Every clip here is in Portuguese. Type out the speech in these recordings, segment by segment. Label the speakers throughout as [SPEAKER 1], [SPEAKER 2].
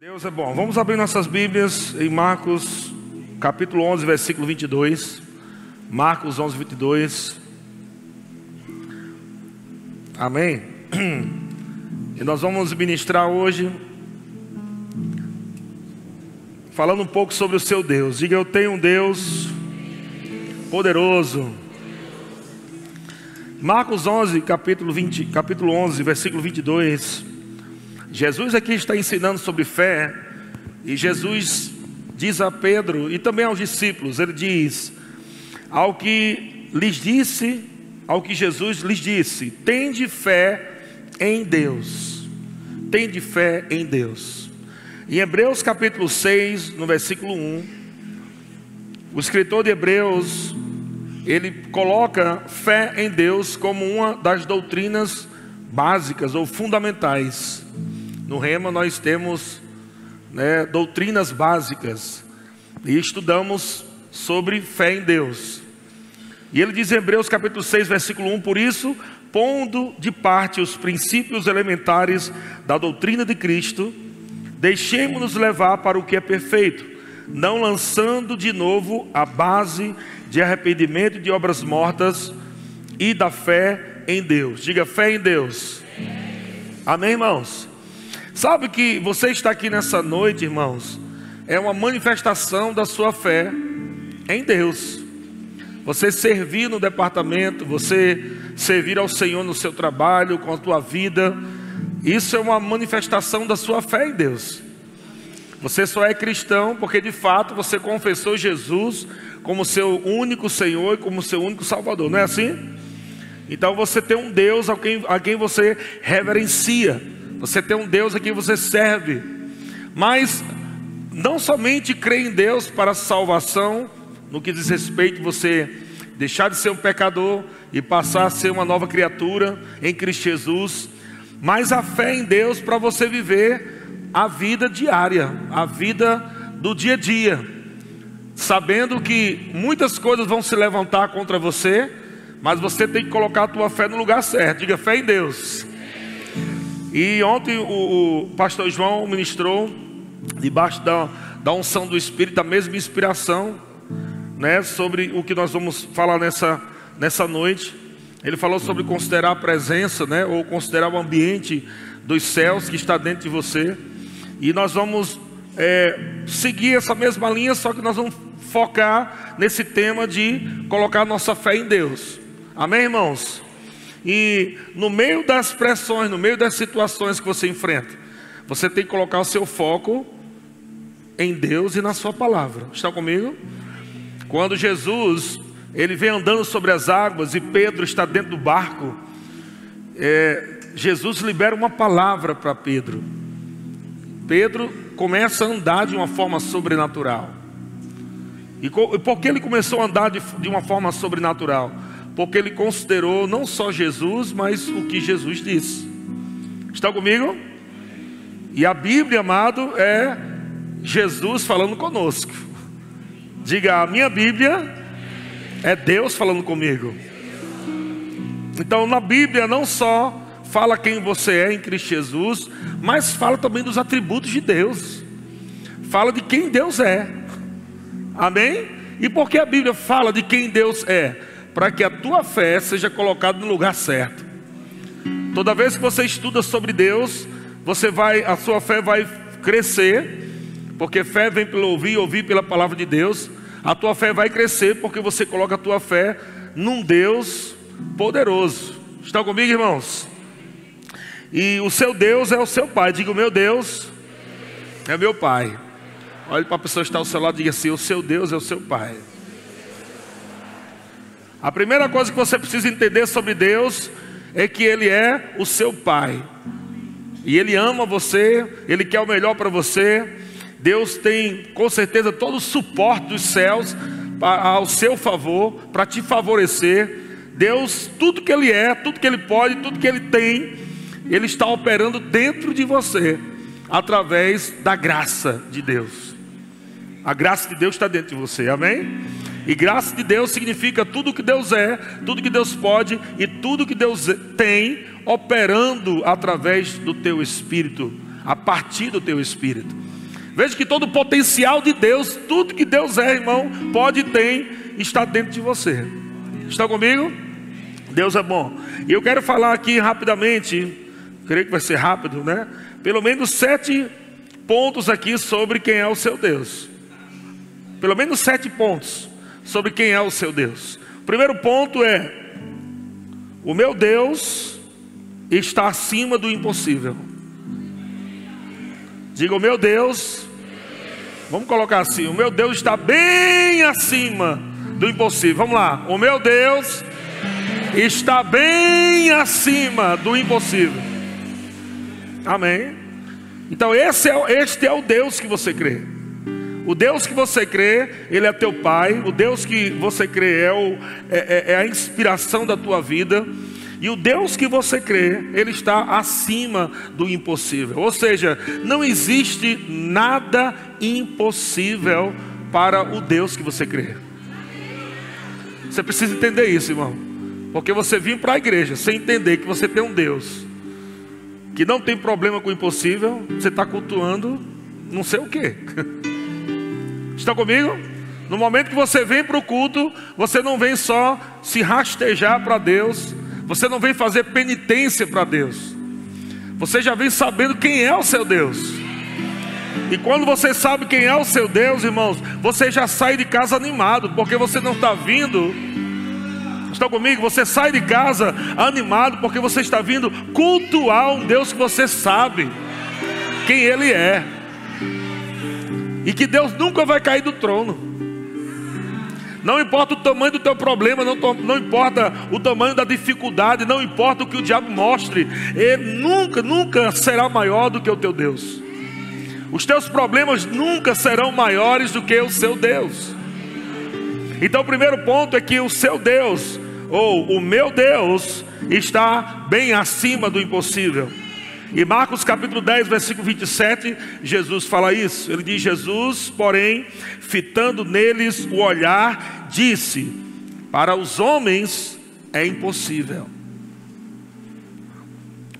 [SPEAKER 1] Deus é bom. Vamos abrir nossas Bíblias em Marcos, capítulo 11, versículo 22. Marcos 11, 22. Amém? E nós vamos ministrar hoje, falando um pouco sobre o seu Deus. Diga, eu tenho um Deus poderoso. Marcos 11, capítulo, 20, capítulo 11, versículo 22. Jesus aqui está ensinando sobre fé, e Jesus diz a Pedro e também aos discípulos: Ele diz, ao que lhes disse, ao que Jesus lhes disse, tende fé em Deus, tende fé em Deus. Em Hebreus capítulo 6, no versículo 1, o escritor de Hebreus, ele coloca fé em Deus como uma das doutrinas básicas ou fundamentais. No Rema nós temos né, doutrinas básicas e estudamos sobre fé em Deus. E ele diz em Hebreus capítulo 6, versículo 1: Por isso, pondo de parte os princípios elementares da doutrina de Cristo, deixemos-nos levar para o que é perfeito, não lançando de novo a base de arrependimento de obras mortas e da fé em Deus. Diga fé em Deus. Amém, irmãos? Sabe que você está aqui nessa noite, irmãos, é uma manifestação da sua fé em Deus. Você servir no departamento, você servir ao Senhor no seu trabalho, com a tua vida, isso é uma manifestação da sua fé em Deus. Você só é cristão porque de fato você confessou Jesus como seu único Senhor e como seu único Salvador, não é assim? Então você tem um Deus a quem, a quem você reverencia. Você tem um Deus a quem você serve. Mas não somente crê em Deus para salvação, no que diz respeito você deixar de ser um pecador e passar a ser uma nova criatura em Cristo Jesus, mas a fé em Deus para você viver a vida diária, a vida do dia a dia, sabendo que muitas coisas vão se levantar contra você, mas você tem que colocar a tua fé no lugar certo. Diga fé em Deus. E ontem o, o pastor João ministrou, debaixo da, da unção do Espírito, a mesma inspiração, né, sobre o que nós vamos falar nessa, nessa noite. Ele falou sobre considerar a presença, né, ou considerar o ambiente dos céus que está dentro de você. E nós vamos é, seguir essa mesma linha, só que nós vamos focar nesse tema de colocar nossa fé em Deus. Amém, irmãos? E no meio das pressões, no meio das situações que você enfrenta, você tem que colocar o seu foco em Deus e na sua palavra. Está comigo? Quando Jesus ele vem andando sobre as águas e Pedro está dentro do barco, é, Jesus libera uma palavra para Pedro. Pedro começa a andar de uma forma sobrenatural. E por que ele começou a andar de, de uma forma sobrenatural? Porque ele considerou não só Jesus, mas o que Jesus disse. Está comigo? E a Bíblia, amado, é Jesus falando conosco. Diga, a minha Bíblia é Deus falando comigo. Então, na Bíblia não só fala quem você é em Cristo Jesus, mas fala também dos atributos de Deus. Fala de quem Deus é. Amém? E por que a Bíblia fala de quem Deus é? Para que a tua fé seja colocada no lugar certo. Toda vez que você estuda sobre Deus, você vai, a sua fé vai crescer, porque fé vem pelo ouvir, ouvir pela palavra de Deus. A tua fé vai crescer porque você coloca a tua fé num Deus poderoso. Estão comigo, irmãos? E o seu Deus é o seu Pai. Diga: o meu Deus é meu Pai. Olhe para a pessoa que está ao seu lado e diga assim: o seu Deus é o seu Pai. A primeira coisa que você precisa entender sobre Deus é que Ele é o seu Pai. E Ele ama você, Ele quer o melhor para você. Deus tem com certeza todo o suporte dos céus ao seu favor, para te favorecer. Deus, tudo que Ele é, tudo que Ele pode, tudo que Ele tem, Ele está operando dentro de você, através da graça de Deus. A graça de Deus está dentro de você, amém? E graça de Deus significa tudo que Deus é, tudo que Deus pode e tudo que Deus tem operando através do teu espírito, a partir do teu espírito. Veja que todo o potencial de Deus, tudo que Deus é, irmão, pode e tem, está dentro de você. Está comigo? Deus é bom. E eu quero falar aqui rapidamente, creio que vai ser rápido, né? Pelo menos sete pontos aqui sobre quem é o seu Deus. Pelo menos sete pontos sobre quem é o seu Deus. O primeiro ponto é: o meu Deus está acima do impossível. Diga, o meu Deus, vamos colocar assim: o meu Deus está bem acima do impossível. Vamos lá, o meu Deus está bem acima do impossível. Amém. Então, esse é, este é o Deus que você crê. O Deus que você crê, Ele é teu Pai. O Deus que você crê é, o, é, é, é a inspiração da tua vida. E o Deus que você crê, Ele está acima do impossível. Ou seja, não existe nada impossível para o Deus que você crê. Você precisa entender isso, irmão. Porque você vir para a igreja sem entender que você tem um Deus que não tem problema com o impossível, você está cultuando não sei o que. Está comigo? No momento que você vem para o culto, você não vem só se rastejar para Deus, você não vem fazer penitência para Deus, você já vem sabendo quem é o seu Deus. E quando você sabe quem é o seu Deus, irmãos, você já sai de casa animado, porque você não está vindo Estão comigo? Você sai de casa animado porque você está vindo cultuar um Deus que você sabe quem Ele é. E que Deus nunca vai cair do trono. Não importa o tamanho do teu problema, não, não, importa o tamanho da dificuldade, não importa o que o diabo mostre, ele nunca, nunca será maior do que o teu Deus. Os teus problemas nunca serão maiores do que o seu Deus. Então, o primeiro ponto é que o seu Deus ou o meu Deus está bem acima do impossível. E Marcos capítulo 10, versículo 27, Jesus fala isso. Ele diz: Jesus, porém, fitando neles o olhar, disse: Para os homens é impossível.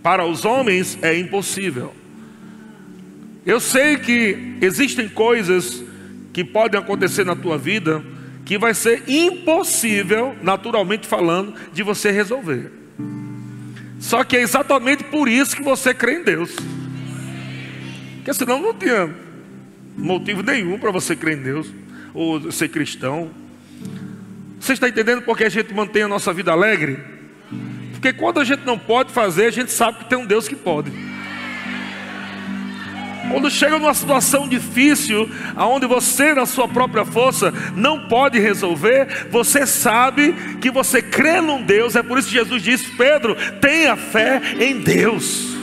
[SPEAKER 1] Para os homens é impossível. Eu sei que existem coisas que podem acontecer na tua vida que vai ser impossível, naturalmente falando, de você resolver. Só que é exatamente por isso que você crê em Deus. Porque senão não tinha motivo nenhum para você crer em Deus ou ser cristão. Você está entendendo porque a gente mantém a nossa vida alegre? Porque quando a gente não pode fazer, a gente sabe que tem um Deus que pode. Quando chega numa situação difícil, aonde você na sua própria força não pode resolver, você sabe que você crê num Deus, é por isso que Jesus disse: Pedro, tenha fé em Deus,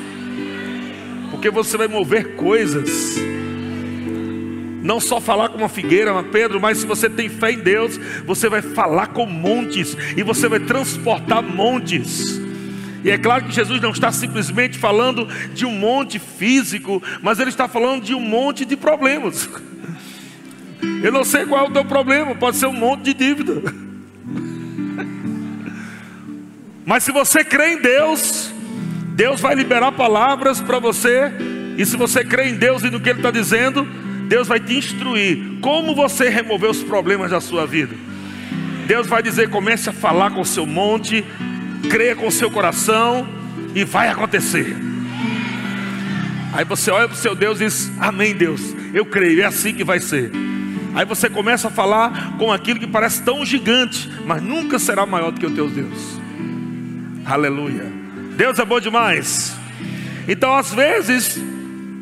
[SPEAKER 1] porque você vai mover coisas. Não só falar com uma figueira, Pedro, mas se você tem fé em Deus, você vai falar com montes e você vai transportar montes. E é claro que Jesus não está simplesmente falando de um monte físico, mas ele está falando de um monte de problemas. Eu não sei qual é o teu problema, pode ser um monte de dívida. Mas se você crê em Deus, Deus vai liberar palavras para você. E se você crê em Deus e no que Ele está dizendo, Deus vai te instruir como você remover os problemas da sua vida. Deus vai dizer: comece a falar com o seu monte, creia com seu coração e vai acontecer. Aí você olha para o seu Deus e diz: Amém, Deus, eu creio, é assim que vai ser. Aí você começa a falar com aquilo que parece tão gigante, mas nunca será maior do que o teu Deus. Aleluia. Deus é bom demais. Então, às vezes,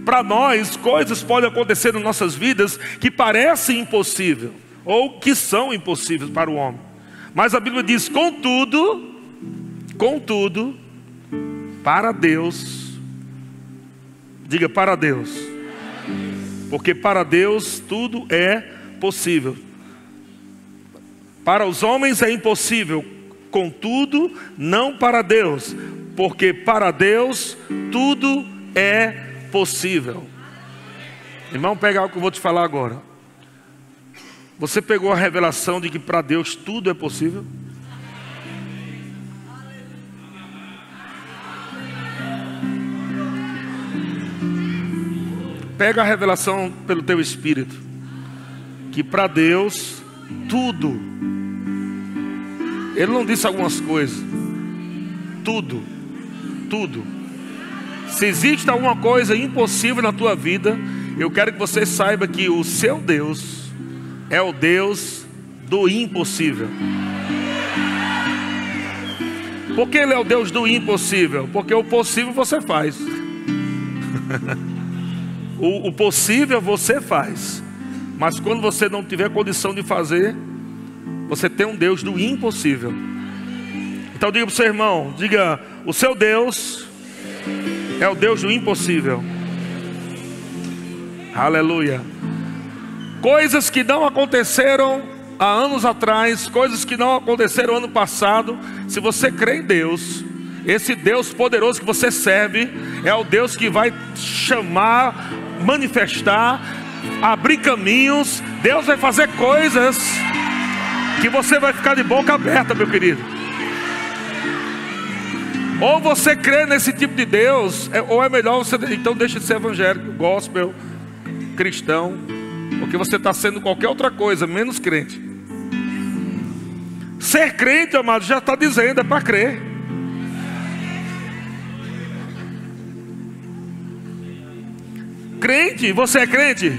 [SPEAKER 1] para nós, coisas podem acontecer nas nossas vidas que parecem impossíveis, ou que são impossíveis para o homem. Mas a Bíblia diz: contudo, Contudo, para Deus, diga para Deus, porque para Deus tudo é possível. Para os homens é impossível, contudo, não para Deus, porque para Deus tudo é possível. Irmão, pega algo que eu vou te falar agora. Você pegou a revelação de que para Deus tudo é possível? Pega a revelação pelo teu espírito. Que para Deus, tudo. Ele não disse algumas coisas. Tudo. Tudo. Se existe alguma coisa impossível na tua vida, eu quero que você saiba que o seu Deus é o Deus do impossível. Por que Ele é o Deus do impossível? Porque o possível você faz. o, o possível você faz. Mas quando você não tiver condição de fazer, você tem um Deus do impossível. Então diga para o seu irmão, diga, o seu Deus é o Deus do impossível. Aleluia. Coisas que não aconteceram há anos atrás, coisas que não aconteceram ano passado. Se você crê em Deus, esse Deus poderoso que você serve é o Deus que vai chamar, manifestar, abrir caminhos. Deus vai fazer coisas que você vai ficar de boca aberta, meu querido. Ou você crê nesse tipo de Deus, é, ou é melhor você então deixe de ser evangélico, gospel, cristão, porque você está sendo qualquer outra coisa, menos crente. Ser crente, amado, já está dizendo, é para crer. Crente, você é crente?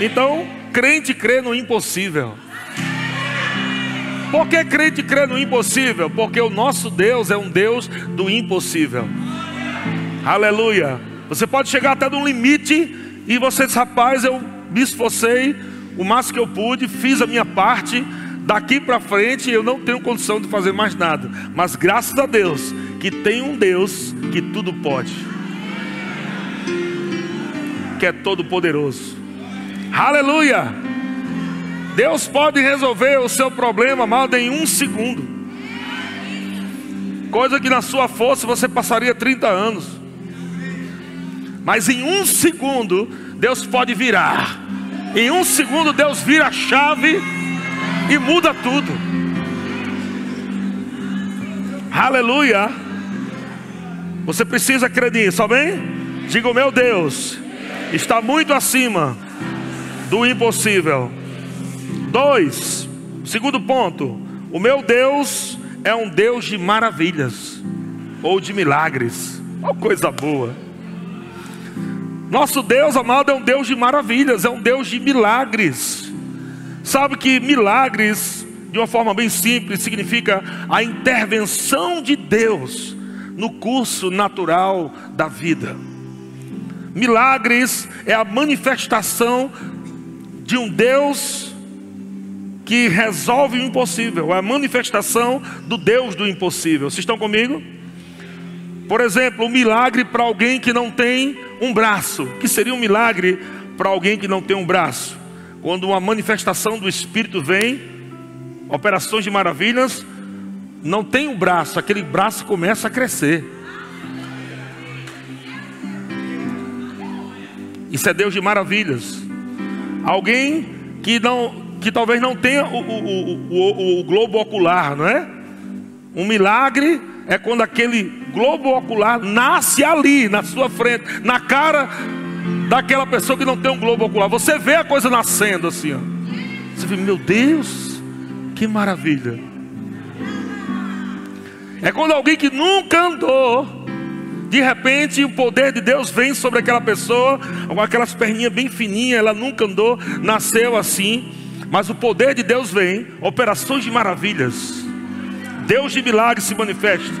[SPEAKER 1] Então, crente crê no impossível. Por que crente crê no impossível? Porque o nosso Deus é um Deus do impossível. Aleluia. Você pode chegar até um limite e você diz, rapaz, eu me esforcei o máximo que eu pude, fiz a minha parte. Daqui para frente eu não tenho condição de fazer mais nada. Mas graças a Deus que tem um Deus que tudo pode. Que é todo poderoso. Aleluia! Deus pode resolver o seu problema, amado, em um segundo. Coisa que na sua força você passaria 30 anos. Mas em um segundo, Deus pode virar. Em um segundo, Deus vira a chave e muda tudo. Aleluia. Você precisa crer nisso, amém? Diga meu Deus está muito acima do impossível. Dois, segundo ponto, o meu Deus é um Deus de maravilhas ou de milagres. Uma coisa boa. Nosso Deus, amado, é um Deus de maravilhas, é um Deus de milagres. Sabe que milagres, de uma forma bem simples, significa a intervenção de Deus no curso natural da vida. Milagres é a manifestação de um Deus que resolve o impossível, é a manifestação do Deus do impossível. Vocês estão comigo? Por exemplo, um milagre para alguém que não tem um braço. O que seria um milagre para alguém que não tem um braço? Quando uma manifestação do Espírito vem, operações de maravilhas, não tem um braço, aquele braço começa a crescer. Isso é Deus de maravilhas. Alguém que não que talvez não tenha o, o, o, o, globo ocular, não é? Um milagre é quando aquele globo ocular nasce ali, na sua frente, na cara daquela pessoa que não tem um globo ocular. Você vê a coisa nascendo assim, ó. Você vê, meu Deus, que maravilha. É quando alguém que nunca andou, de repente o poder de Deus vem sobre aquela pessoa, com aquelas perninhas bem fininhas, ela nunca andou, nasceu assim. Mas o poder de Deus vem, operações de maravilhas. Deus de milagres se manifesta.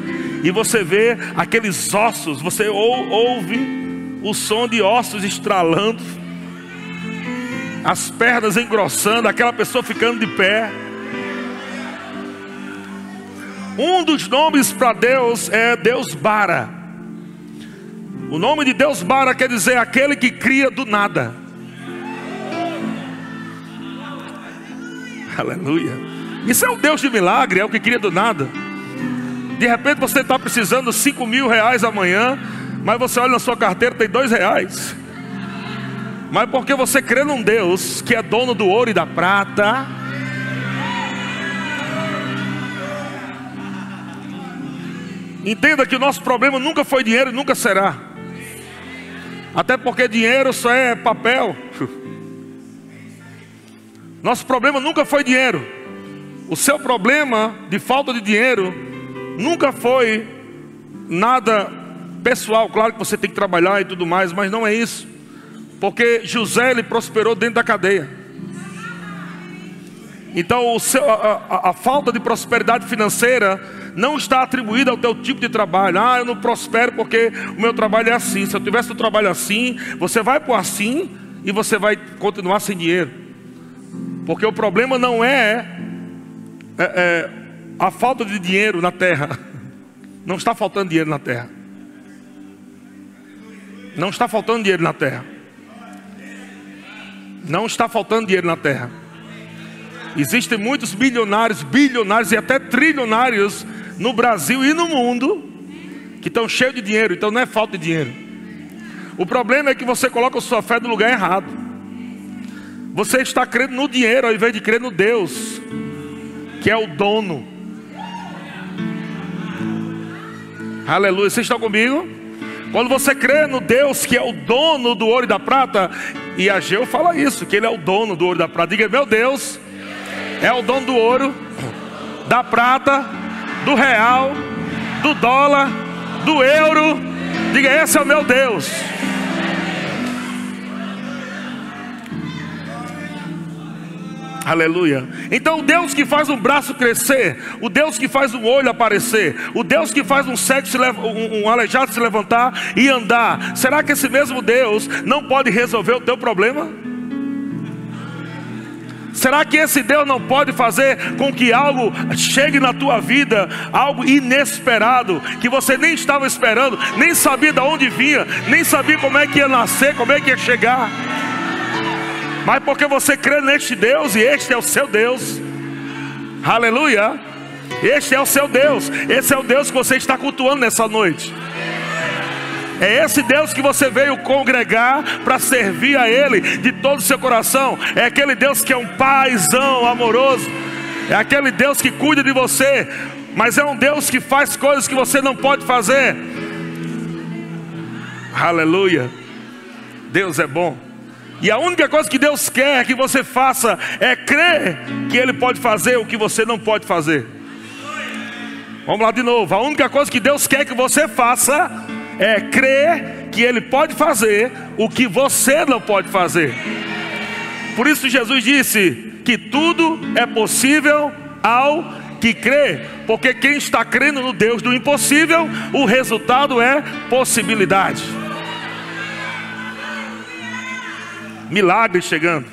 [SPEAKER 1] E você vê aqueles ossos, você ou, ouve o som de ossos estralando, as pernas engrossando, aquela pessoa ficando de pé. Um dos nomes para Deus é Deus Bara. O nome de Deus Bara quer dizer aquele que cria do nada. Aleluia. Isso é um Deus de milagre, é o que queria do nada. De repente você está precisando de 5 mil reais amanhã, mas você olha na sua carteira tem dois reais. Mas porque você crê num Deus que é dono do ouro e da prata. Entenda que o nosso problema nunca foi dinheiro e nunca será. Até porque dinheiro só é papel. Nosso problema nunca foi dinheiro. O seu problema de falta de dinheiro nunca foi nada pessoal. Claro que você tem que trabalhar e tudo mais, mas não é isso. Porque José ele prosperou dentro da cadeia. Então seu, a, a, a falta de prosperidade financeira não está atribuída ao teu tipo de trabalho. Ah, eu não prospero porque o meu trabalho é assim. Se eu tivesse um trabalho assim, você vai por assim e você vai continuar sem dinheiro. Porque o problema não é, é, é a falta de dinheiro na terra. Não está faltando dinheiro na terra. Não está faltando dinheiro na terra. Não está faltando dinheiro na terra. Existem muitos bilionários, bilionários e até trilionários no Brasil e no mundo que estão cheios de dinheiro, então não é falta de dinheiro. O problema é que você coloca a sua fé no lugar errado. Você está crendo no dinheiro ao invés de crer no Deus, que é o dono. Aleluia. Vocês estão comigo? Quando você crê no Deus que é o dono do ouro e da prata, e Ageu fala isso, que ele é o dono do ouro e da prata. Diga, meu Deus, é o dono do ouro, da prata, do real, do dólar, do euro. Diga, esse é o meu Deus. Aleluia. Então, o Deus que faz um braço crescer, o Deus que faz um olho aparecer, o Deus que faz um cego se um, um aleijado se levantar e andar, será que esse mesmo Deus não pode resolver o teu problema? Será que esse Deus não pode fazer com que algo chegue na tua vida, algo inesperado, que você nem estava esperando, nem sabia de onde vinha, nem sabia como é que ia nascer, como é que ia chegar? Mas porque você crê neste Deus e este é o seu Deus, aleluia. Este é o seu Deus, esse é o Deus que você está cultuando nessa noite. É esse Deus que você veio congregar para servir a Ele de todo o seu coração. É aquele Deus que é um paizão amoroso. É aquele Deus que cuida de você. Mas é um Deus que faz coisas que você não pode fazer. Aleluia. Deus é bom. E a única coisa que Deus quer que você faça é crer que Ele pode fazer o que você não pode fazer. Vamos lá de novo. A única coisa que Deus quer que você faça é crer que Ele pode fazer o que você não pode fazer. Por isso Jesus disse que tudo é possível ao que crê, porque quem está crendo no Deus do impossível, o resultado é possibilidade. Milagre chegando.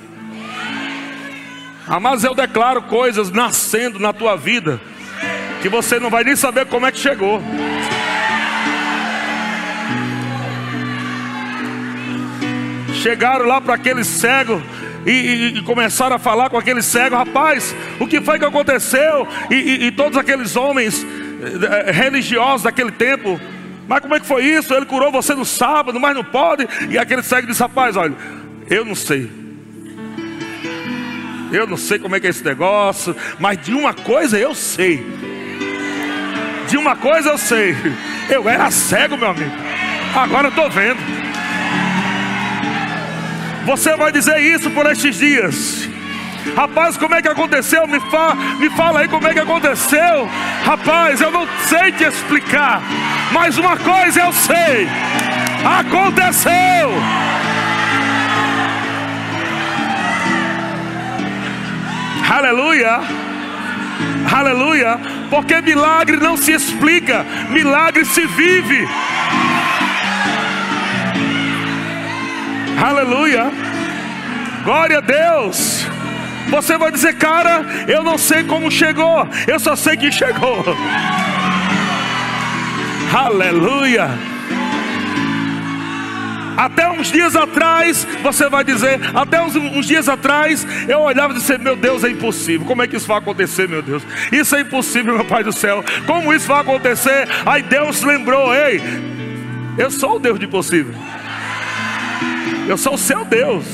[SPEAKER 1] Mas eu declaro coisas nascendo na tua vida que você não vai nem saber como é que chegou. Chegaram lá para aquele cego e, e, e, começaram a falar com aquele cego, rapaz, o que foi que aconteceu? E, e, todos aqueles homens eh, religiosos daquele tempo, mas como é que foi isso? Ele curou você no sábado, mas não pode. E aquele cego disse, rapaz, olha, eu não sei. Eu não sei como é que é esse negócio, mas de uma coisa eu sei. De uma coisa eu sei. Eu era cego, meu amigo. Agora eu estou vendo. Você vai dizer isso por estes dias. Rapaz, como é que aconteceu? Me, fa me fala aí como é que aconteceu. Rapaz, eu não sei te explicar. Mas uma coisa eu sei: aconteceu. Aleluia. Aleluia. Porque milagre não se explica, milagre se vive. Aleluia. Glória a Deus. Você vai dizer, cara, eu não sei como chegou, eu só sei que chegou. Aleluia. Até uns dias atrás, você vai dizer, até uns, uns, dias atrás, eu olhava e disse, meu Deus, é impossível. Como é que isso vai acontecer, meu Deus? Isso é impossível, meu Pai do céu. Como isso vai acontecer? Aí Deus lembrou, ei, eu sou o Deus de impossível. Eu sou o seu Deus.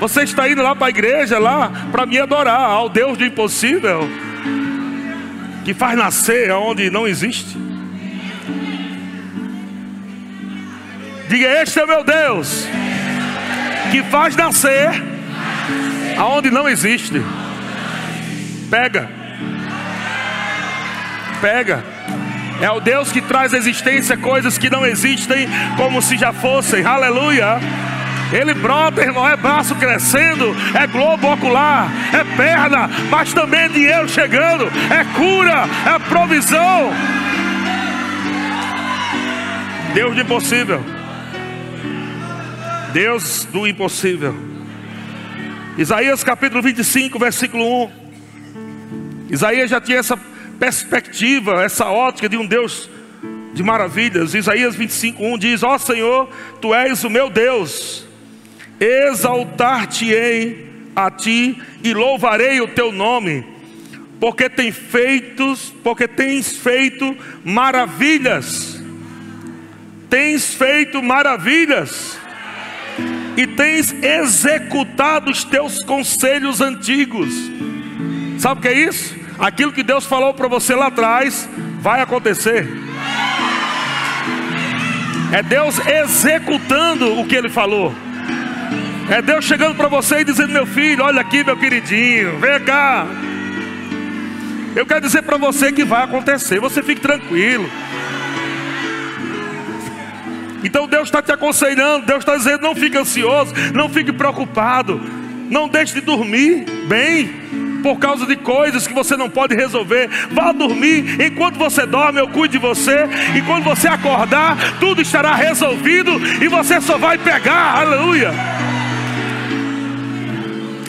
[SPEAKER 1] Você está indo lá para a igreja lá para me adorar ao Deus do impossível que faz nascer onde não existe. Diga: Este é meu Deus, que faz nascer aonde não existe. Pega, pega. É o Deus que traz à existência coisas que não existem como se já fossem. Aleluia. Ele brota, irmão, é braço crescendo, é globo ocular, é perna, mas também é dinheiro chegando, é cura, é provisão. Deus do impossível. Deus do impossível. Isaías capítulo 25, versículo 1. Isaías já tinha essa perspectiva, essa ótica de um Deus de maravilhas. Isaías 25, 1 diz: Ó oh, Senhor, tu és o meu Deus exaltar-te-ei a ti e louvarei o teu nome, porque tem feitos, porque tens feito maravilhas. Tens feito maravilhas e tens executado os teus conselhos antigos. Sabe o que é isso? Aquilo que Deus falou para você lá atrás vai acontecer. É Deus executando o que ele falou. É Deus chegando para você e dizendo: Meu filho, olha aqui, meu queridinho, vem cá. Eu quero dizer para você que vai acontecer, você fique tranquilo. Então Deus está te aconselhando, Deus está dizendo: não fique ansioso, não fique preocupado, não deixe de dormir bem, por causa de coisas que você não pode resolver. Vá dormir, enquanto você dorme, eu cuido de você, e quando você acordar, tudo estará resolvido e você só vai pegar, aleluia.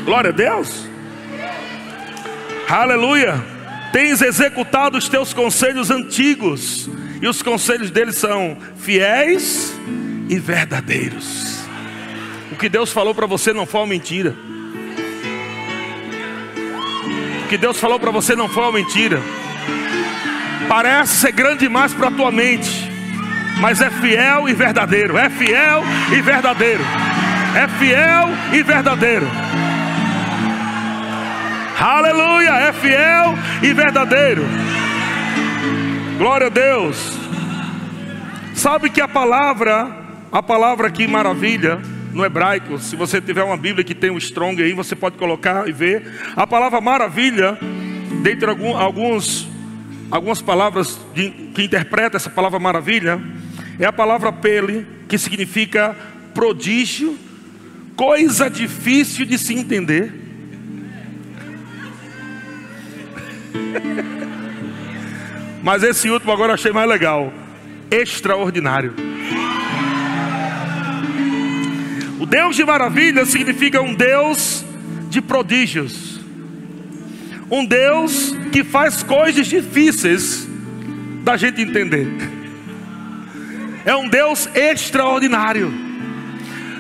[SPEAKER 1] Glória a Deus. Aleluia. Tens executado os teus conselhos antigos, e os conselhos deles são fiéis e verdadeiros. O que Deus falou para você não foi uma mentira. O que Deus falou para você não foi uma mentira. Parece ser grande demais para a tua mente, mas é fiel e verdadeiro. É fiel e verdadeiro. É fiel e verdadeiro. Aleluia, é fiel e verdadeiro. Glória a Deus. Sabe que a palavra, a palavra aqui maravilha, no hebraico, se você tiver uma Bíblia que tem o strong aí, você pode colocar e ver. A palavra maravilha, dentre alguns, algumas palavras de, que interpreta essa palavra maravilha, é a palavra pele, que significa prodígio, coisa difícil de se entender. Mas esse último agora achei mais legal. Extraordinário. O Deus de maravilha significa um Deus de prodígios. Um Deus que faz coisas difíceis da gente entender. É um Deus extraordinário.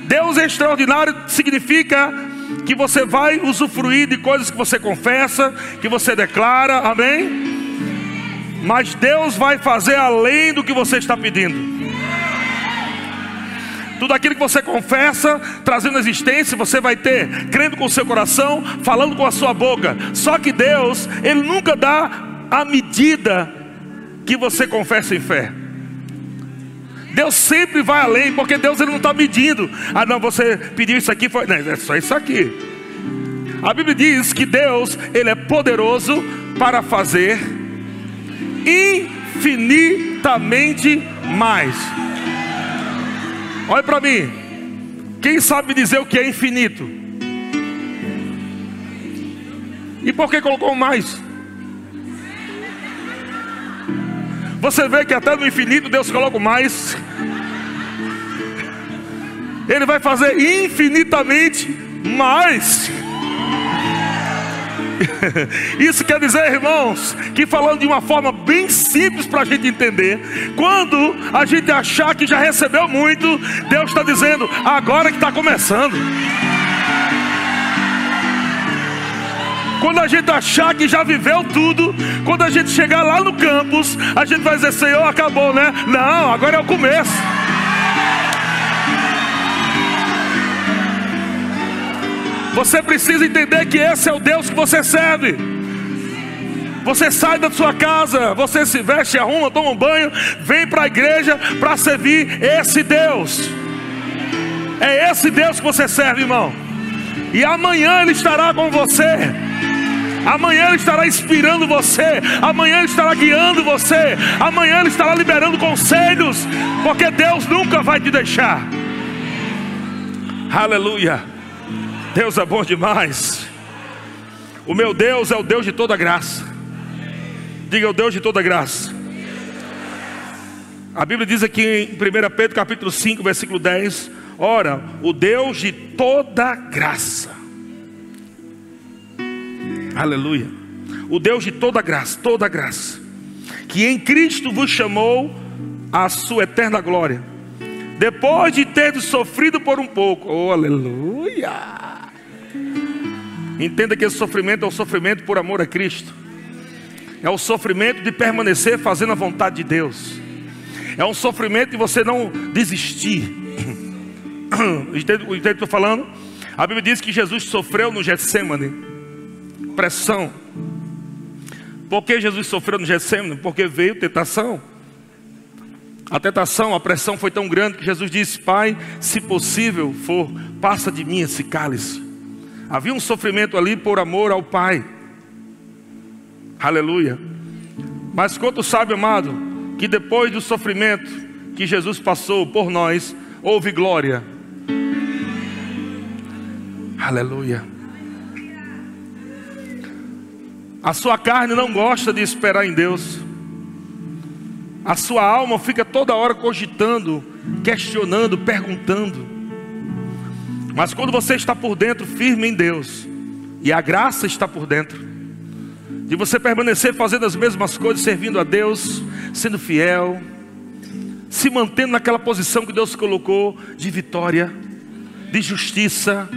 [SPEAKER 1] Deus extraordinário significa que você vai usufruir de coisas que você confessa, que você declara, amém? Mas Deus vai fazer além do que você está pedindo. Tudo aquilo que você confessa, trazendo existência, você vai ter, crendo com o seu coração, falando com a sua boca. Só que Deus, Ele nunca dá a medida que você confessa em fé. Deus sempre vai além, porque Deus ele não está medindo. Ah, não, você pediu isso aqui, foi... não, é só isso aqui. A Bíblia diz que Deus ele é poderoso para fazer infinitamente mais. Olha para mim. Quem sabe dizer o que é infinito? E por que colocou mais? Você vê que até no infinito Deus coloca mais. Ele vai fazer infinitamente mais. Isso quer dizer, irmãos, que falando de uma forma bem simples para a gente entender, quando a gente achar que já recebeu muito, Deus está dizendo, agora que está começando. Quando a gente achar que já viveu tudo, quando a gente chegar lá no campus, a gente vai dizer, Senhor, acabou, né? Não, agora é o começo. Você precisa entender que esse é o Deus que você serve. Você sai da sua casa, você se veste, arruma, toma um banho, vem para a igreja para servir esse Deus. É esse Deus que você serve, irmão. E amanhã Ele estará com você. Amanhã Ele estará inspirando você. Amanhã Ele estará guiando você. Amanhã Ele estará liberando conselhos. Porque Deus nunca vai te deixar. Aleluia. Deus é bom demais. O meu Deus é o Deus de toda graça. Diga o Deus de toda graça. A Bíblia diz aqui em 1 Pedro capítulo 5, versículo 10: Ora, o Deus de toda graça. Aleluia. O Deus de toda graça, toda graça, que em Cristo vos chamou à sua eterna glória, depois de ter sofrido por um pouco. Oh, aleluia. Entenda que esse sofrimento é o sofrimento por amor a Cristo. É o sofrimento de permanecer fazendo a vontade de Deus. É um sofrimento de você não desistir. Entende o que eu estou falando? A Bíblia diz que Jesus sofreu no Getsemane. Pressão. Por que Jesus sofreu no Getsemane? Porque veio tentação. A tentação, a pressão foi tão grande que Jesus disse: Pai, se possível for, passa de mim esse cálice. Havia um sofrimento ali por amor ao Pai. Aleluia. Mas quanto sabe, amado, que depois do sofrimento que Jesus passou por nós, houve glória. Aleluia. A sua carne não gosta de esperar em Deus. A sua alma fica toda hora cogitando, questionando, perguntando. Mas quando você está por dentro, firme em Deus, e a graça está por dentro, de você permanecer fazendo as mesmas coisas, servindo a Deus, sendo fiel, se mantendo naquela posição que Deus colocou de vitória, de justiça,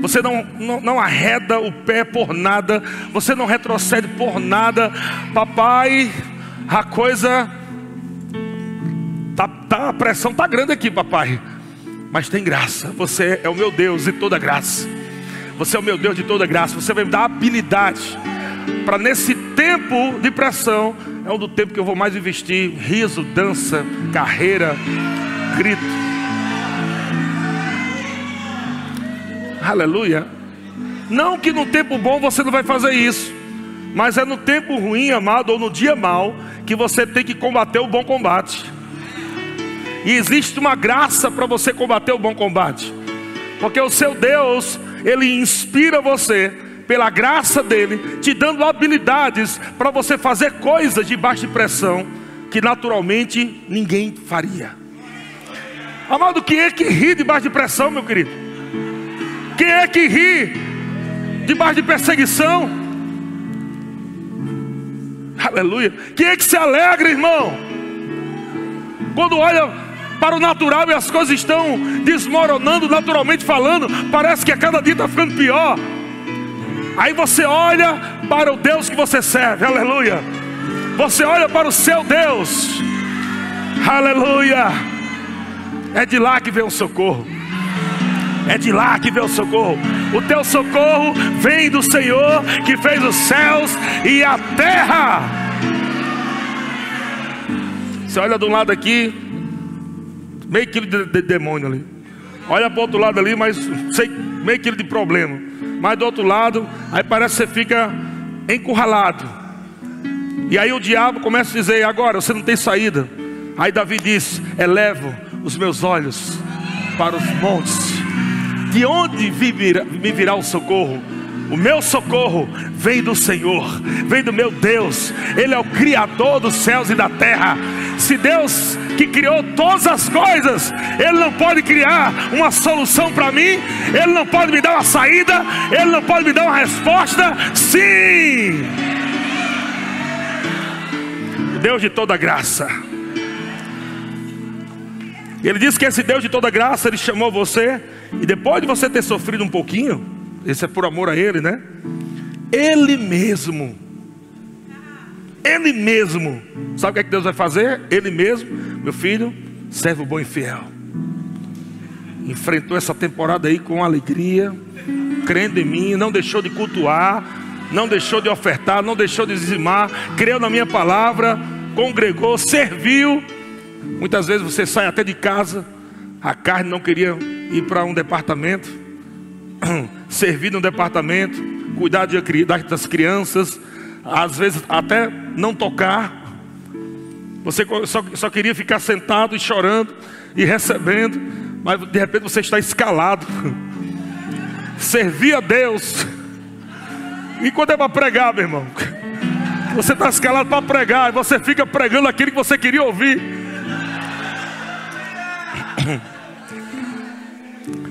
[SPEAKER 1] você não, não, não, arreda o pé por nada, você não retrocede por nada, papai. A coisa tá, tá a pressão tá grande aqui, papai, mas tem graça. Você é o meu Deus de toda graça. Você é o meu Deus de toda graça. Você vai me dar habilidade para nesse tempo de pressão é um do tempo que eu vou mais investir riso, dança, carreira, grito. Aleluia. Não que no tempo bom você não vai fazer isso, mas é no tempo ruim, amado, ou no dia mal, que você tem que combater o bom combate. E existe uma graça para você combater o bom combate, porque o seu Deus, ele inspira você pela graça dele, te dando habilidades para você fazer coisas de pressão que naturalmente ninguém faria. Amado, quem é que ri debaixo de pressão, meu querido? Quem é que ri debaixo de perseguição? Aleluia. Quem é que se alegra, irmão? Quando olha para o natural e as coisas estão desmoronando naturalmente falando, parece que a cada dia está ficando pior. Aí você olha para o Deus que você serve, aleluia. Você olha para o seu Deus, aleluia. É de lá que vem o socorro. É de lá que vem o socorro. O teu socorro vem do Senhor que fez os céus e a terra. Você olha de um lado aqui, meio quilo de, de demônio ali. Olha para o outro lado ali, mas sei, meio quilo de problema. Mas do outro lado, aí parece que você fica encurralado. E aí o diabo começa a dizer: agora você não tem saída. Aí Davi diz: elevo os meus olhos para os montes de onde me virá o socorro? O meu socorro vem do Senhor, vem do meu Deus. Ele é o Criador dos céus e da terra. Se Deus que criou todas as coisas, Ele não pode criar uma solução para mim, Ele não pode me dar uma saída, Ele não pode me dar uma resposta. Sim, Deus de toda graça. Ele disse que esse Deus de toda graça, Ele chamou você e depois de você ter sofrido um pouquinho, esse é por amor a Ele, né? Ele mesmo, Ele mesmo, sabe o que, é que Deus vai fazer? Ele mesmo, meu filho, servo bom e fiel. Enfrentou essa temporada aí com alegria, crendo em mim, não deixou de cultuar, não deixou de ofertar, não deixou de dizimar, creu na minha palavra, congregou, serviu. Muitas vezes você sai até de casa, a carne não queria ir para um departamento, servir num departamento, cuidar das crianças, às vezes até não tocar. Você só, só queria ficar sentado e chorando e recebendo, mas de repente você está escalado. Servir a Deus. E quando é para pregar, meu irmão? Você está escalado para pregar e você fica pregando aquilo que você queria ouvir.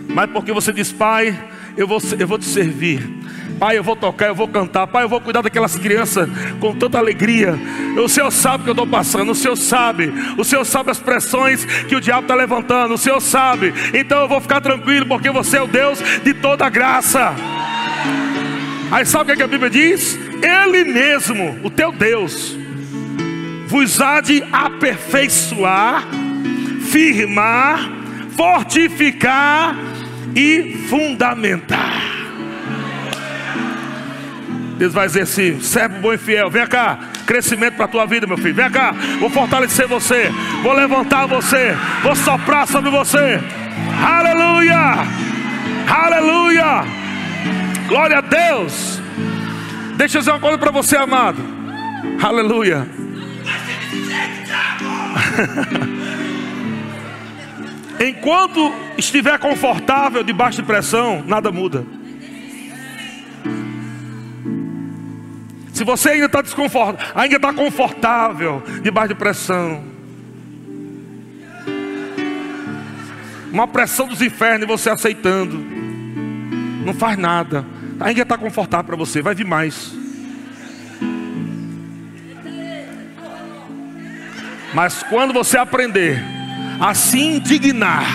[SPEAKER 1] Mas porque você diz, Pai, eu vou, eu vou te servir. Pai, eu vou tocar, eu vou cantar. Pai, eu vou cuidar daquelas crianças com tanta alegria. O Senhor sabe o que eu estou passando. O Senhor sabe. O Senhor sabe as pressões que o diabo está levantando. O Senhor sabe. Então eu vou ficar tranquilo, porque você é o Deus de toda graça. Aí sabe o que a Bíblia diz? Ele mesmo, o teu Deus, vos há de aperfeiçoar, firmar, fortificar e fundamentar. Deus vai dizer assim: servo bom e fiel, vem cá, crescimento para a tua vida, meu filho. Vem cá, vou fortalecer você, vou levantar você, vou soprar sobre você. Aleluia! Aleluia! Glória a Deus! Deixa eu dizer uma coisa para você, amado. Aleluia! Enquanto estiver confortável debaixo de pressão, nada muda. Se você ainda está desconfortável, ainda está confortável debaixo de pressão, uma pressão dos infernos e você aceitando, não faz nada, ainda está confortável para você, vai vir mais. Mas quando você aprender a se indignar,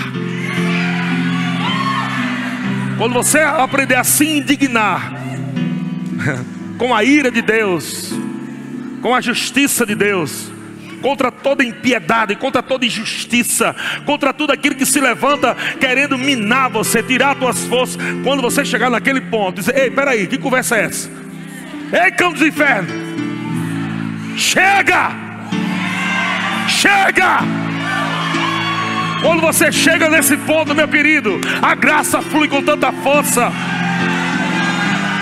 [SPEAKER 1] quando você aprender a se indignar, com a ira de Deus, com a justiça de Deus, contra toda impiedade, contra toda injustiça, contra tudo aquilo que se levanta querendo minar você, tirar tuas forças. Quando você chegar naquele ponto, dizer: Ei, peraí, que conversa é essa? Ei, cão dos infernos, chega! Chega! Quando você chega nesse ponto, meu querido, a graça flui com tanta força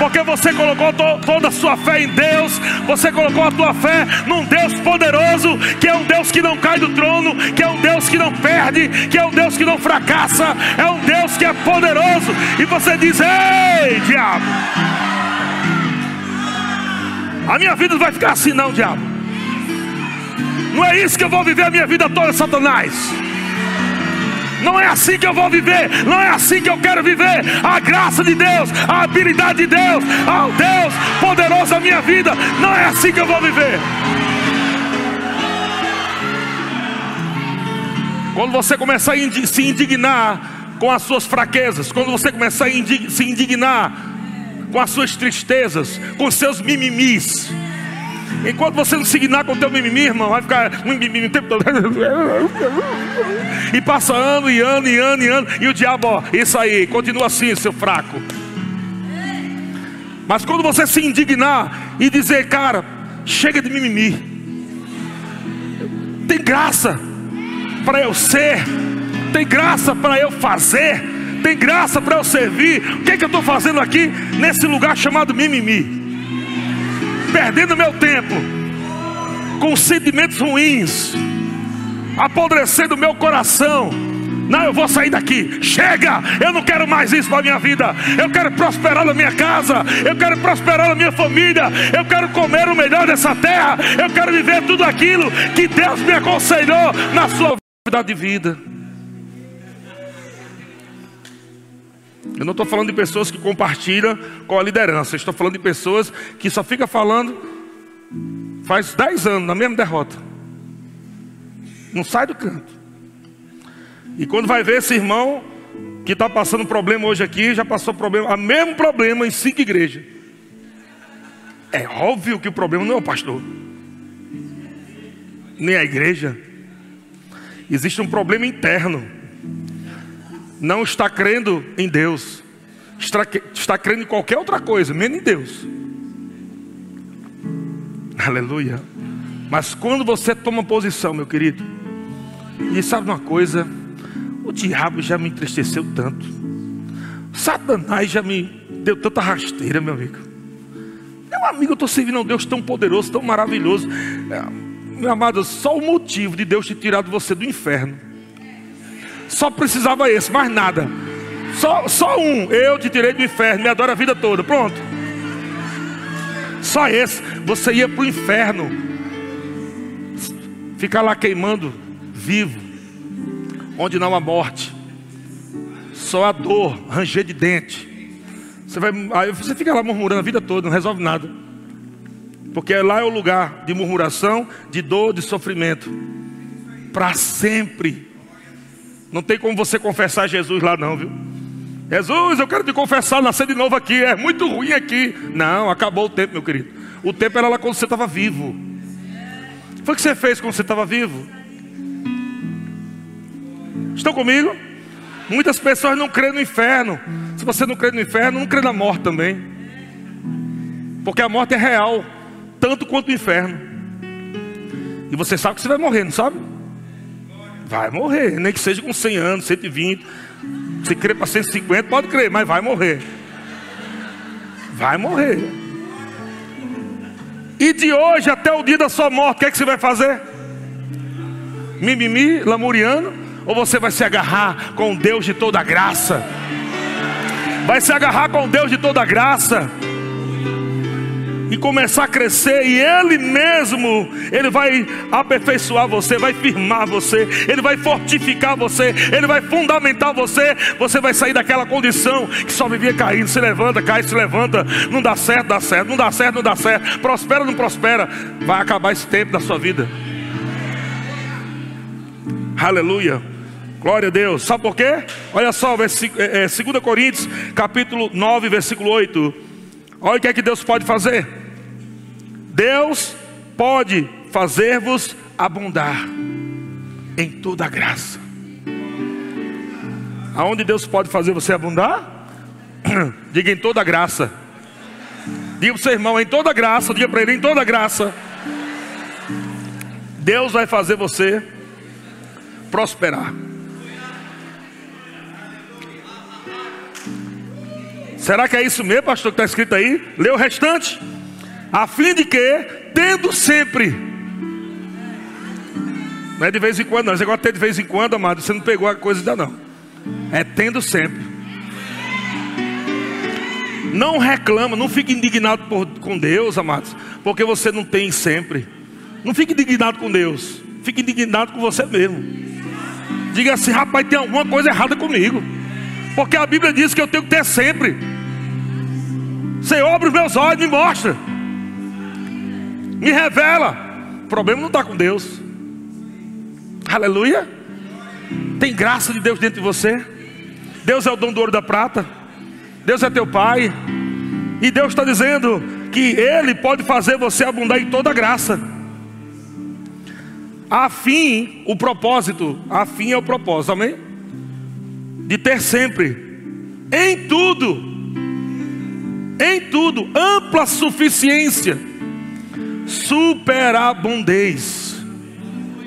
[SPEAKER 1] porque você colocou to toda a sua fé em Deus, você colocou a tua fé num Deus poderoso, que é um Deus que não cai do trono, que é um Deus que não perde, que é um Deus que não fracassa, é um Deus que é poderoso, e você diz: Ei, diabo, a minha vida não vai ficar assim, não, diabo. Não é isso que eu vou viver a minha vida toda, Satanás. Não é assim que eu vou viver, não é assim que eu quero viver. A graça de Deus, a habilidade de Deus, ao Deus poderoso da minha vida, não é assim que eu vou viver. Quando você começar a se indignar com as suas fraquezas, quando você começar a se indignar com as suas tristezas, com seus mimimis, Enquanto você não se dignar com o teu mimimi, irmão, vai ficar mimimi o tempo todo. E passa ano e ano e ano e ano. E o diabo, ó, isso aí, continua assim, seu fraco. Mas quando você se indignar e dizer, cara, chega de mimimi. Tem graça para eu ser, tem graça para eu fazer, tem graça para eu servir. O que, é que eu estou fazendo aqui nesse lugar chamado mimimi? Perdendo meu tempo com sentimentos ruins, apodrecendo meu coração. Não, eu vou sair daqui. Chega! Eu não quero mais isso para minha vida. Eu quero prosperar na minha casa. Eu quero prosperar na minha família. Eu quero comer o melhor dessa terra. Eu quero viver tudo aquilo que Deus me aconselhou na sua vida de vida. Eu não estou falando de pessoas que compartilham com a liderança. estou falando de pessoas que só fica falando faz 10 anos na mesma derrota. Não sai do canto. E quando vai ver esse irmão que está passando problema hoje aqui, já passou problema, o mesmo problema em cinco igrejas. É óbvio que o problema não é o pastor, nem a igreja. Existe um problema interno não está crendo em Deus, está, está crendo em qualquer outra coisa, menos em Deus. Aleluia. Mas quando você toma posição, meu querido, e sabe uma coisa, o diabo já me entristeceu tanto, Satanás já me deu tanta rasteira, meu amigo. Meu amigo, eu estou servindo a um Deus tão poderoso, tão maravilhoso. É, meu amado, só o motivo de Deus ter tirado você do inferno. Só precisava esse, mais nada. Só, só um. Eu te tirei do inferno, me adora a vida toda. Pronto. Só esse. Você ia para o inferno. Ficar lá queimando, vivo. Onde não há morte. Só a dor, ranger de dente. Você, vai, aí você fica lá murmurando a vida toda, não resolve nada. Porque lá é o lugar de murmuração, de dor, de sofrimento. Para sempre. Não tem como você confessar Jesus lá, não, viu? Jesus, eu quero te confessar, nascer de novo aqui. É muito ruim aqui. Não, acabou o tempo, meu querido. O tempo era lá quando você estava vivo. Foi o que você fez quando você estava vivo? Estão comigo? Muitas pessoas não creem no inferno. Se você não crê no inferno, não crê na morte também. Porque a morte é real, tanto quanto o inferno. E você sabe que você vai morrer, não sabe? Vai morrer, nem que seja com 100 anos, 120. Se crê para 150, pode crer, mas vai morrer. Vai morrer. E de hoje até o dia da sua morte, o que, é que você vai fazer? Mimimi, lamuriano? Ou você vai se agarrar com Deus de toda graça? Vai se agarrar com Deus de toda graça e começar a crescer, e Ele mesmo, Ele vai aperfeiçoar você, vai firmar você, Ele vai fortificar você, Ele vai fundamentar você. Você vai sair daquela condição que só vivia caindo, se levanta, cai, se levanta, não dá certo, dá certo, não dá certo, não dá certo, prospera, não prospera. Vai acabar esse tempo da sua vida. Aleluia. Glória a Deus. Sabe por quê? Olha só, versículo, é, é, 2 Coríntios, capítulo 9, versículo 8. Olha o que é que Deus pode fazer. Deus pode fazer-vos abundar em toda graça. Aonde Deus pode fazer você abundar? Diga em toda graça. Diga para o seu irmão, em toda graça. Diga para ele, em toda graça. Deus vai fazer você prosperar. Será que é isso mesmo, pastor, que está escrito aí? Lê o restante. A fim de que, tendo sempre. Não é de vez em quando, não. Esse negócio ter de vez em quando, amado, você não pegou a coisa ainda não. É tendo sempre. Não reclama, não fique indignado por, com Deus, amados, porque você não tem sempre. Não fique indignado com Deus, fique indignado com você mesmo. Diga assim, rapaz, tem alguma coisa errada comigo. Porque a Bíblia diz que eu tenho que ter sempre. Senhor, abre os meus olhos, me mostra, me revela. O problema não está com Deus. Aleluia. Tem graça de Deus dentro de você. Deus é o dono do ouro da prata. Deus é teu Pai. E Deus está dizendo que Ele pode fazer você abundar em toda graça. A fim, o propósito, a fim é o propósito, amém? De ter sempre, em tudo, em tudo, ampla suficiência, superabundez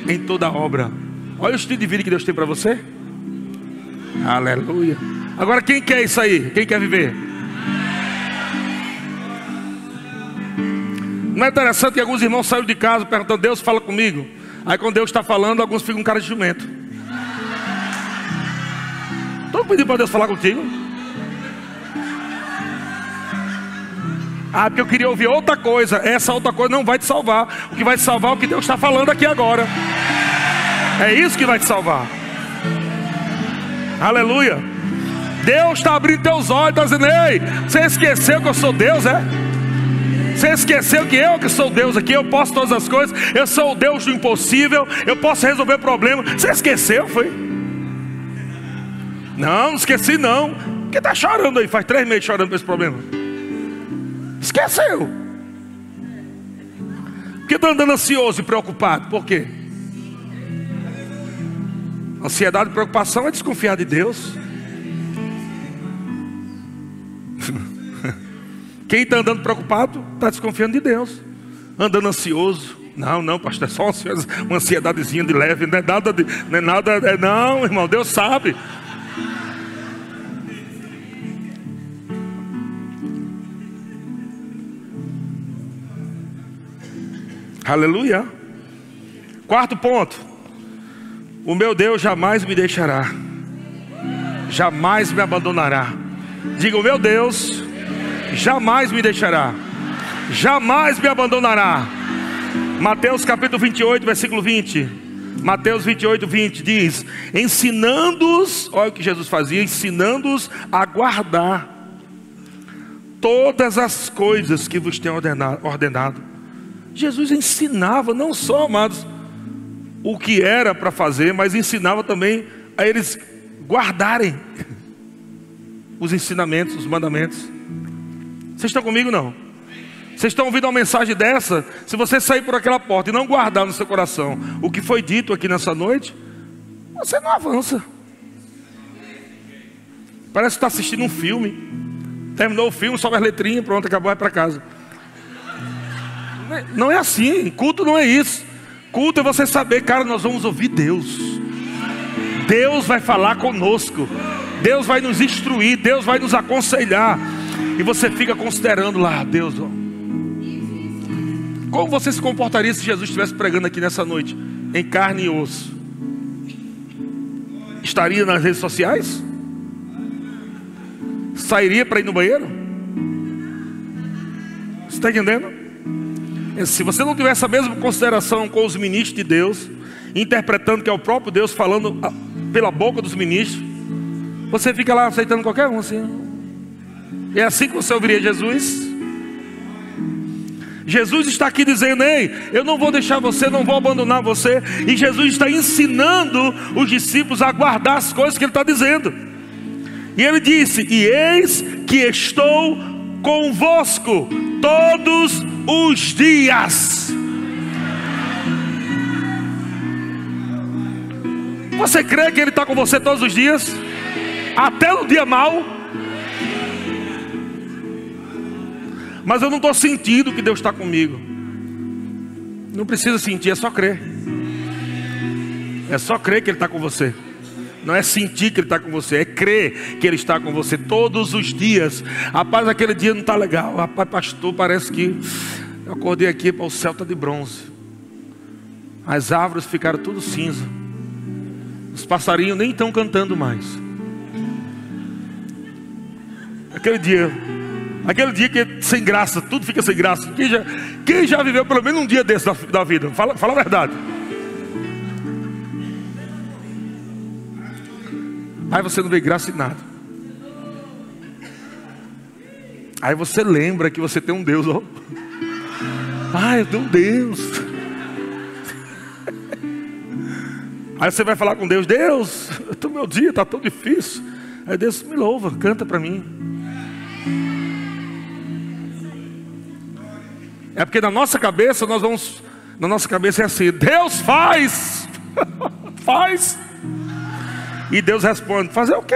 [SPEAKER 1] em toda obra. Olha o estilo de vida que Deus tem para você. Aleluia. Agora quem quer isso aí? Quem quer viver? Não é interessante que alguns irmãos saíram de casa perguntando, Deus fala comigo. Aí quando Deus está falando, alguns ficam um cara de jumento. Estou pedindo para Deus falar contigo. Ah, porque eu queria ouvir outra coisa. Essa outra coisa não vai te salvar. O que vai te salvar é o que Deus está falando aqui agora. É isso que vai te salvar. Aleluia. Deus está abrindo teus olhos, está dizendo: Ei, você esqueceu que eu sou Deus, é? Você esqueceu que eu que sou Deus aqui, eu posso todas as coisas, eu sou o Deus do impossível, eu posso resolver problemas. Você esqueceu, foi? Não, não esqueci não. Por que está chorando aí? Faz três meses chorando por esse problema. Esqueceu. Porque está andando ansioso e preocupado? Por quê? Ansiedade e preocupação é desconfiar de Deus. Quem está andando preocupado está desconfiando de Deus. andando ansioso. Não, não, pastor, é só uma ansiedadezinha de leve, não é nada, de, não é nada, é, não, irmão, Deus sabe. Aleluia. Quarto ponto. O meu Deus jamais me deixará, jamais me abandonará. Diga, o meu Deus jamais me deixará, jamais me abandonará. Mateus capítulo 28, versículo 20. Mateus 28, 20 diz: Ensinando-os, olha o que Jesus fazia, ensinando-os a guardar todas as coisas que vos tenho ordenado. Jesus ensinava, não só, amados, o que era para fazer, mas ensinava também a eles guardarem os ensinamentos, os mandamentos. Vocês estão comigo não? Vocês estão ouvindo uma mensagem dessa? Se você sair por aquela porta e não guardar no seu coração o que foi dito aqui nessa noite, você não avança. Parece que está assistindo um filme. Terminou o filme, sobe as letrinhas, pronto, acabou, vai para casa. Não é assim. Culto não é isso. Culto é você saber, cara, nós vamos ouvir Deus. Deus vai falar conosco. Deus vai nos instruir. Deus vai nos aconselhar. E você fica considerando lá, Deus, ó. Como você se comportaria se Jesus estivesse pregando aqui nessa noite? Em carne e osso. Estaria nas redes sociais? Sairia para ir no banheiro? Você está entendendo? Se você não tiver essa mesma consideração com os ministros de Deus, interpretando que é o próprio Deus falando pela boca dos ministros, você fica lá aceitando qualquer um assim. É assim que você ouviria Jesus? Jesus está aqui dizendo: Ei, eu não vou deixar você, não vou abandonar você. E Jesus está ensinando os discípulos a guardar as coisas que Ele está dizendo. E Ele disse: E eis que estou convosco todos os dias. Você crê que Ele está com você todos os dias? Até no dia mau? Mas eu não estou sentindo que Deus está comigo. Não precisa sentir, é só crer. É só crer que Ele está com você. Não é sentir que Ele está com você, é crer que Ele está com você todos os dias. Rapaz, aquele dia não está legal. Rapaz, pastor, parece que eu acordei aqui para o céu está de bronze. As árvores ficaram tudo cinza. Os passarinhos nem estão cantando mais. Aquele dia, aquele dia que é sem graça, tudo fica sem graça. Quem já, quem já viveu pelo menos um dia desse da, da vida? Fala, fala a verdade. Aí você não vê graça em nada. Aí você lembra que você tem um Deus, ó. Ah, eu tenho um Deus. Aí você vai falar com Deus, Deus, o meu dia está tão difícil. Aí Deus me louva, canta para mim. É porque na nossa cabeça nós vamos, na nossa cabeça é assim, Deus faz, faz. E Deus responde: Fazer o quê?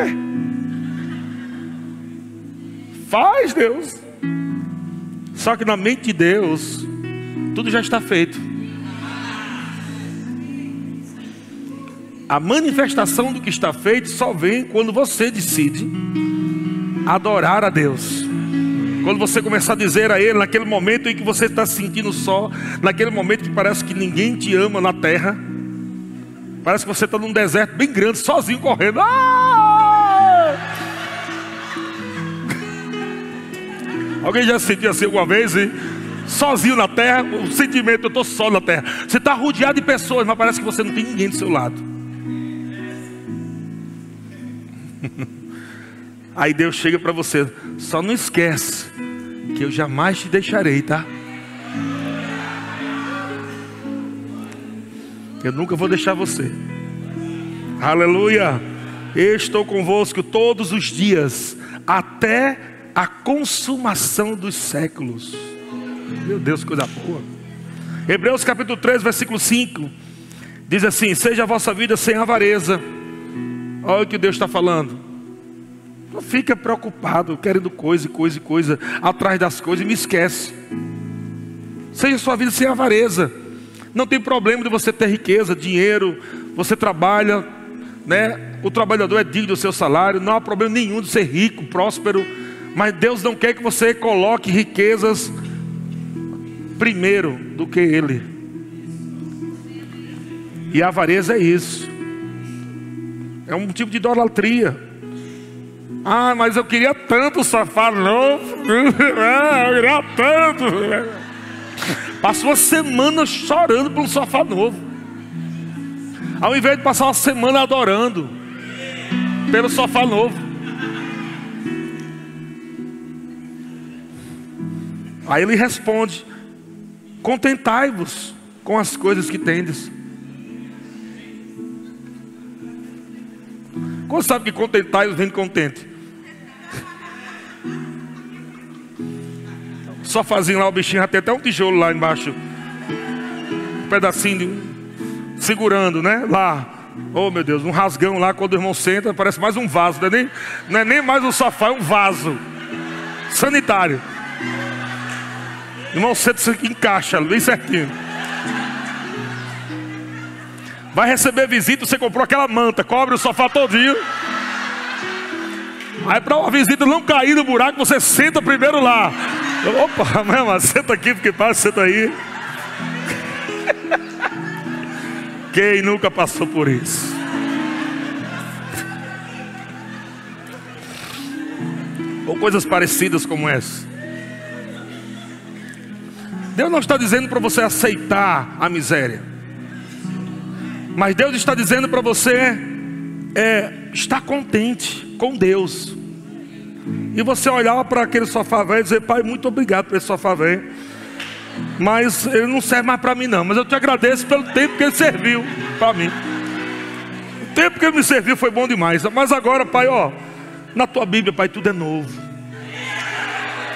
[SPEAKER 1] Faz, Deus. Só que na mente de Deus, tudo já está feito. A manifestação do que está feito só vem quando você decide adorar a Deus. Quando você começar a dizer a Ele, naquele momento em que você está se sentindo só, naquele momento que parece que ninguém te ama na terra, Parece que você está num deserto bem grande, sozinho correndo. Ah! Alguém já se sentiu assim alguma vez? Hein? Sozinho na terra, o sentimento, eu estou só na terra. Você está rodeado de pessoas, mas parece que você não tem ninguém do seu lado. Aí Deus chega para você, só não esquece que eu jamais te deixarei, tá? Eu nunca vou deixar você. Aleluia. estou convosco todos os dias, até a consumação dos séculos. Meu Deus, coisa boa. Hebreus capítulo 3, versículo 5. Diz assim: Seja a vossa vida sem avareza. Olha o que Deus está falando. Não fica preocupado, querendo coisa e coisa e coisa, atrás das coisas e me esquece. Seja sua vida sem avareza. Não tem problema de você ter riqueza, dinheiro, você trabalha, né? O trabalhador é digno do seu salário, não há problema nenhum de ser rico, próspero, mas Deus não quer que você coloque riquezas primeiro do que Ele. E a avareza é isso. É um tipo de idolatria. Ah, mas eu queria tanto sofá novo. Ah, eu queria tanto. Passou uma semana chorando pelo sofá novo. Ao invés de passar uma semana adorando pelo sofá novo. Aí ele responde: Contentai-vos com as coisas que tendes. Como sabe que contentai-vos vem contente? Só fazia lá o bichinho, já tem até um tijolo lá embaixo. Um pedacinho, de, segurando, né? Lá. Oh meu Deus, um rasgão lá quando o irmão senta, parece mais um vaso, não é nem, não é nem mais um sofá, é um vaso sanitário. Irmão, senta aqui, encaixa bem certinho. Vai receber visita, você comprou aquela manta, cobre o sofá todinho. Aí para uma visita não cair no buraco, você senta primeiro lá. Opa, mãe, senta aqui porque passa, senta aí. Quem nunca passou por isso? Ou coisas parecidas como essa. Deus não está dizendo para você aceitar a miséria, mas Deus está dizendo para você é, estar contente com Deus. E você olhar para aquele sofá velho e dizer, Pai, muito obrigado por esse sofá velho. Mas ele não serve mais para mim, não. Mas eu te agradeço pelo tempo que ele serviu para mim. O tempo que ele me serviu foi bom demais. Mas agora, Pai, ó, na tua Bíblia, Pai, tudo é novo.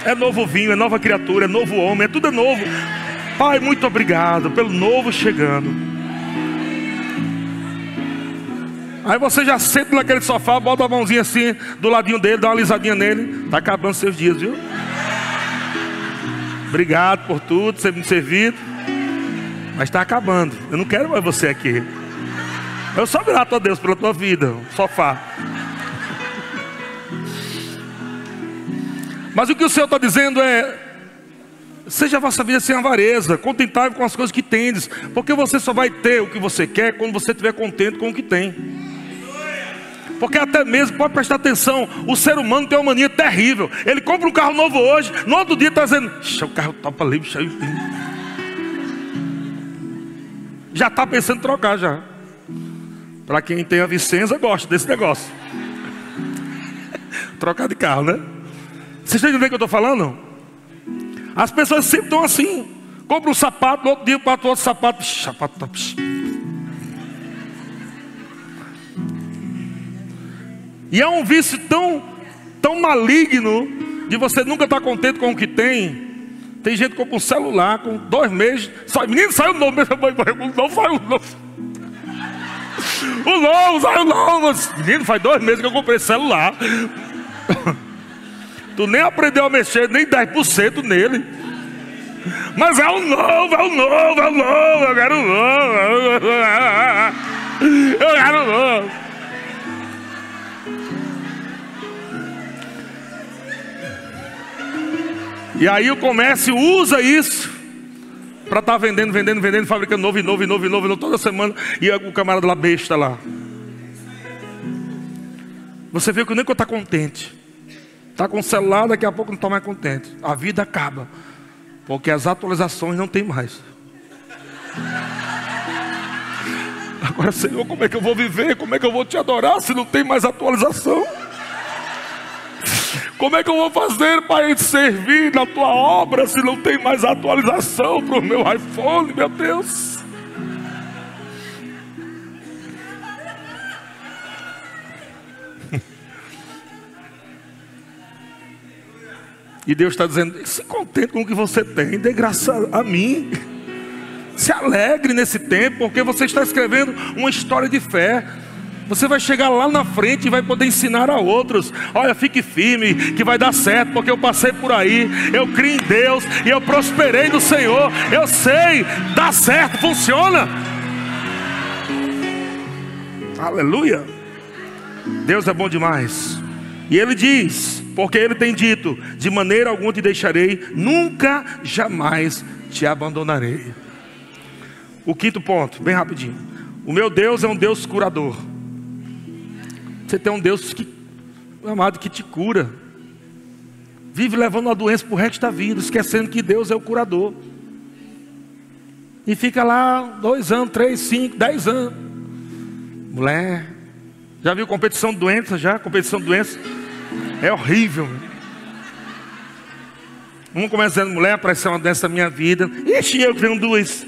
[SPEAKER 1] É novo vinho, é nova criatura, é novo homem, é tudo é novo. Pai, muito obrigado pelo novo chegando. Aí você já senta naquele sofá, bota a mãozinha assim do ladinho dele, dá uma lisadinha nele. Está acabando seus dias, viu? Obrigado por tudo, você me servido. Mas está acabando. Eu não quero mais você aqui. Eu sou grato a Deus pela tua vida, sofá. Mas o que o Senhor está dizendo é: seja a vossa vida sem avareza, contentável com as coisas que tendes, porque você só vai ter o que você quer quando você estiver contente com o que tem. Porque até mesmo, pode prestar atenção, o ser humano tem uma mania terrível. Ele compra um carro novo hoje, no outro dia está dizendo, o carro topa ali, cheio. Já está pensando em trocar já. Para quem tem a Vicenza, gosta desse negócio. trocar de carro, né? Vocês estão entendendo o que eu estou falando? As pessoas sempre estão assim. Compra um sapato, no outro dia para outro sapato. Sapato tá. E é um vício tão, tão maligno de você nunca estar contente com o que tem. Tem gente que compra um celular com dois meses. Sai, menino, saiu novo. O novo saiu novo. O novo saiu novo. Menino, faz dois meses que eu comprei celular. Tu nem aprendeu a mexer nem 10% nele. Mas é o novo, é o novo, é o novo. Eu quero o novo. Eu quero o novo. E aí o comércio usa isso para estar tá vendendo, vendendo, vendendo, fabricando novo e novo e novo e novo, novo toda semana. E o camarada lá besta lá. Você vê que nem que está contente. Está com o celular, daqui a pouco não está mais contente. A vida acaba. Porque as atualizações não tem mais. Agora, Senhor, como é que eu vou viver? Como é que eu vou te adorar se não tem mais atualização? Como é que eu vou fazer para servir na tua obra se não tem mais atualização para o meu iPhone, meu Deus? E Deus está dizendo: se contente com o que você tem, dê graça a mim. Se alegre nesse tempo, porque você está escrevendo uma história de fé. Você vai chegar lá na frente e vai poder ensinar a outros. Olha, fique firme, que vai dar certo, porque eu passei por aí. Eu criei em Deus e eu prosperei no Senhor. Eu sei, dá certo, funciona. Aleluia. Deus é bom demais. E ele diz: porque ele tem dito: de maneira alguma te deixarei, nunca, jamais te abandonarei. O quinto ponto, bem rapidinho. O meu Deus é um Deus curador. Você tem um Deus que, amado, que te cura. Vive levando a doença para o resto da vida, esquecendo que Deus é o curador. E fica lá dois anos, três, cinco, dez anos. Mulher, já viu competição de doença? Já? Competição de doença? É horrível. Um começando, mulher, apareceu uma doença na minha vida. Ixi, eu tenho duas.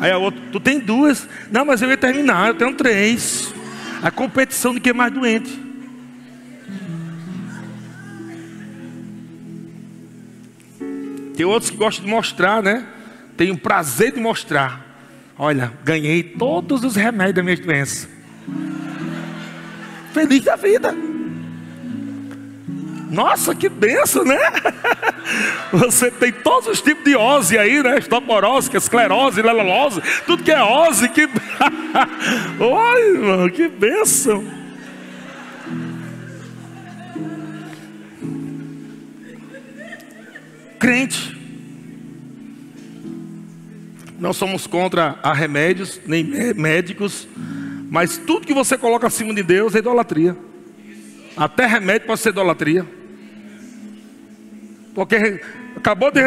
[SPEAKER 1] Aí a outra, tu tem duas? Não, mas eu ia terminar, eu tenho três. A competição de quem é mais doente. Tem outros que gostam de mostrar, né? Tem o prazer de mostrar. Olha, ganhei todos os remédios da minha doença. Feliz da vida. Nossa, que benção, né? Você tem todos os tipos de ose aí, né? Estoporose, esclerose, lelolose, tudo que é ose, que. Oi, irmão, que benção. Crente. Não somos contra a remédios, nem médicos, mas tudo que você coloca acima de Deus é idolatria. Até remédio pode ser idolatria. Porque acabou de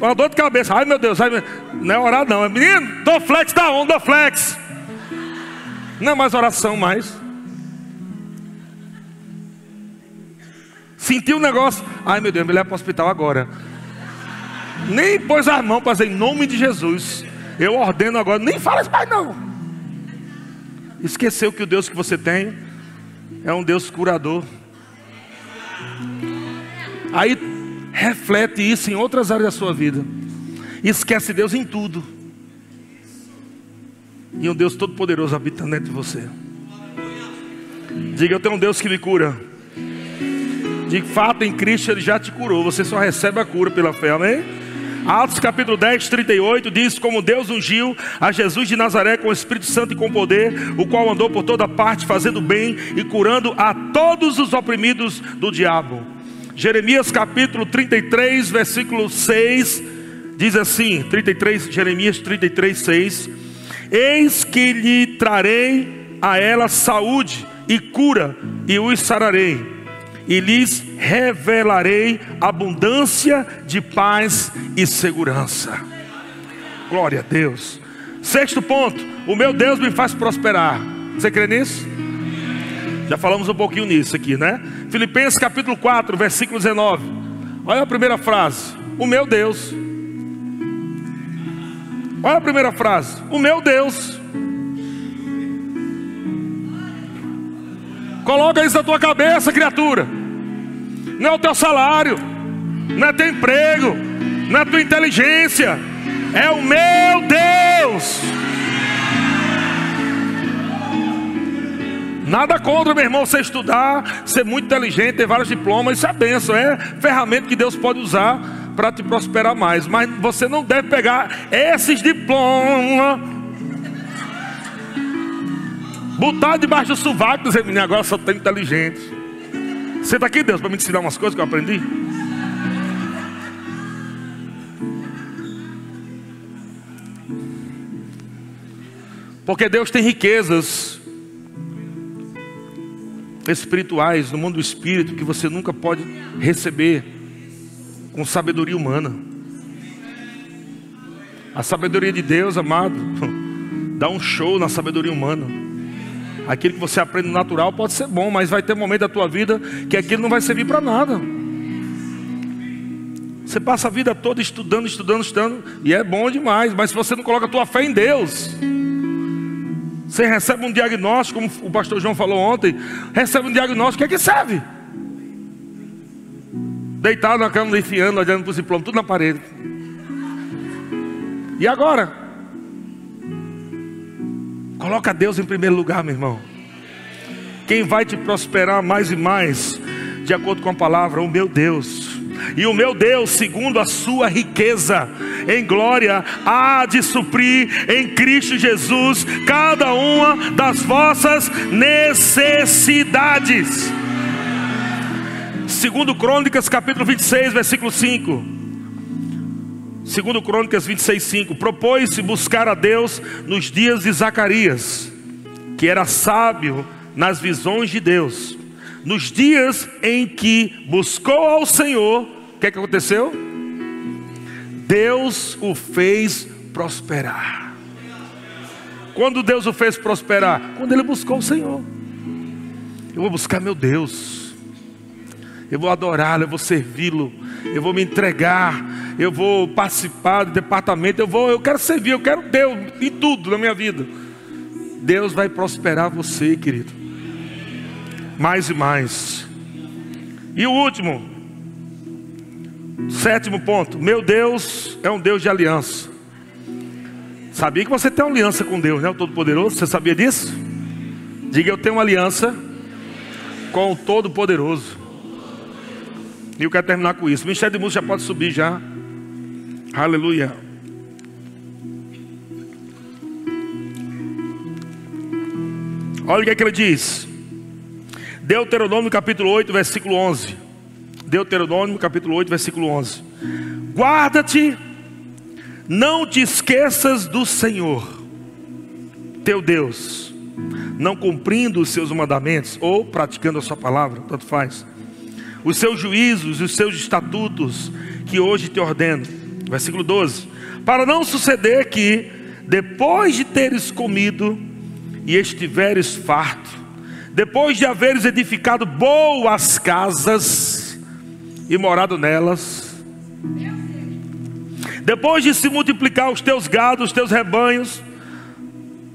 [SPEAKER 1] uma dor de cabeça. Ai meu Deus, ai, não é orar não. É menino, dou flex da onda, flex. Não é mais oração mais. Sentiu o um negócio. Ai meu Deus, me leva para o hospital agora. Nem pôs as mãos para dizer em nome de Jesus. Eu ordeno agora, nem fala isso mais não. Esqueceu que o Deus que você tem é um Deus curador. Aí reflete isso em outras áreas da sua vida. Esquece Deus em tudo. E um Deus todo-poderoso habita dentro de você. Diga, eu tenho um Deus que me cura. De fato, em Cristo Ele já te curou. Você só recebe a cura pela fé, amém? Atos capítulo 10, 38 diz: Como Deus ungiu a Jesus de Nazaré com o Espírito Santo e com poder, o qual andou por toda parte fazendo bem e curando a todos os oprimidos do diabo. Jeremias capítulo 33, versículo 6, diz assim: 33, Jeremias 33, 6: Eis que lhe trarei a ela saúde e cura, e os sararei, e lhes revelarei abundância de paz e segurança. Glória a Deus. Sexto ponto: o meu Deus me faz prosperar. Você crê nisso? Já falamos um pouquinho nisso aqui, né? Filipenses capítulo 4, versículo 19. Olha a primeira frase: O meu Deus. Olha a primeira frase: O meu Deus. Coloca isso na tua cabeça, criatura. Não é o teu salário, não é teu emprego, não é tua inteligência, é o meu Deus. Nada contra, meu irmão, você estudar, ser muito inteligente, ter vários diplomas, isso é benção, é ferramenta que Deus pode usar para te prosperar mais. Mas você não deve pegar esses diplomas, botar debaixo do sovaco e dizer, menino, agora só tem inteligente. Senta aqui, Deus, para me ensinar umas coisas que eu aprendi. Porque Deus tem riquezas espirituais, no mundo do espírito, que você nunca pode receber com sabedoria humana. A sabedoria de Deus, amado, dá um show na sabedoria humana. Aquilo que você aprende no natural pode ser bom, mas vai ter um momento da tua vida que aquilo não vai servir para nada. Você passa a vida toda estudando, estudando, estudando, e é bom demais, mas se você não coloca a tua fé em Deus, você recebe um diagnóstico, como o pastor João falou ontem, recebe um diagnóstico, o que é que serve? Deitado na cama, enfiando, olhando para os diplomas, tudo na parede. E agora? Coloca Deus em primeiro lugar, meu irmão. Quem vai te prosperar mais e mais, de acordo com a palavra, o meu Deus. E o meu Deus, segundo a sua riqueza em glória, há de suprir em Cristo Jesus cada uma das vossas necessidades. Segundo Crônicas, capítulo 26, versículo 5. Segundo Crônicas 26, 5. Propôs-se buscar a Deus nos dias de Zacarias, que era sábio nas visões de Deus. Nos dias em que buscou ao Senhor, o que, é que aconteceu? Deus o fez prosperar. Quando Deus o fez prosperar? Quando ele buscou o Senhor. Eu vou buscar meu Deus. Eu vou adorá-lo, eu vou servi-lo, eu vou me entregar, eu vou participar do departamento, eu vou, eu quero servir, eu quero Deus em tudo na minha vida. Deus vai prosperar você, querido. Mais e mais. E o último, sétimo ponto: meu Deus é um Deus de aliança. Sabia que você tem uma aliança com Deus, né? O Todo-Poderoso, você sabia disso? Diga, eu tenho uma aliança com o Todo-Poderoso. E eu quero terminar com isso. Ministério de Música já pode subir já. Aleluia. Olha o que, é que ele diz. Deuteronômio capítulo 8, versículo 11. Deuteronômio capítulo 8, versículo 11. Guarda-te, não te esqueças do Senhor, teu Deus, não cumprindo os seus mandamentos ou praticando a sua palavra, tanto faz os seus juízos, os seus estatutos que hoje te ordeno. Versículo 12: Para não suceder que, depois de teres comido e estiveres farto, depois de haveres edificado boas casas e morado nelas, depois de se multiplicar os teus gados, os teus rebanhos,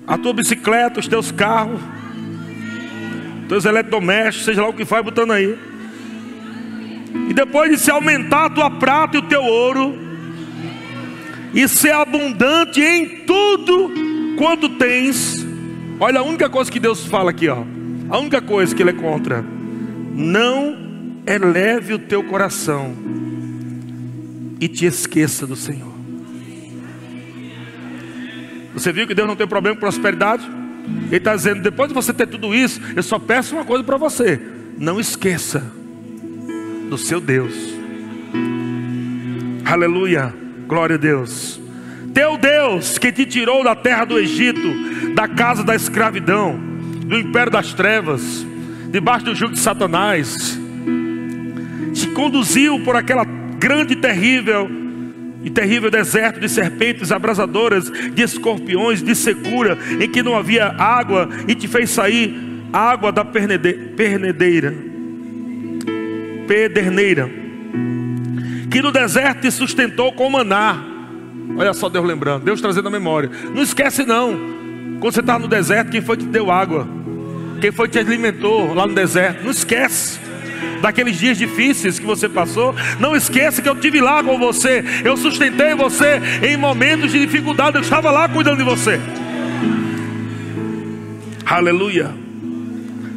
[SPEAKER 1] a tua bicicleta, os teus carros, teus eletrodomésticos, seja lá o que faz, botando aí e depois de se aumentar a tua prata e o teu ouro, e ser abundante em tudo quanto tens, olha a única coisa que Deus fala aqui, ó. A única coisa que Ele é contra: não eleve o teu coração e te esqueça do Senhor. Você viu que Deus não tem problema com prosperidade? Ele está dizendo: depois de você ter tudo isso, eu só peço uma coisa para você: não esqueça do seu Deus. Aleluia, glória a Deus. Teu Deus que te tirou da terra do Egito, da casa da escravidão, do império das trevas, debaixo do jugo de Satanás, te conduziu por aquela grande e terrível e terrível deserto de serpentes abrasadoras, de escorpiões, de secura, em que não havia água, e te fez sair água da pernedeira pederneira, que no deserto te sustentou com maná. Olha só Deus lembrando, Deus trazendo a memória. Não esquece não, quando você estava no deserto, quem foi que te deu água? Quem foi que te alimentou lá no deserto? Não esquece daqueles dias difíceis que você passou. Não esqueça que eu tive lá com você. Eu sustentei você em momentos de dificuldade. Eu estava lá cuidando de você. Aleluia.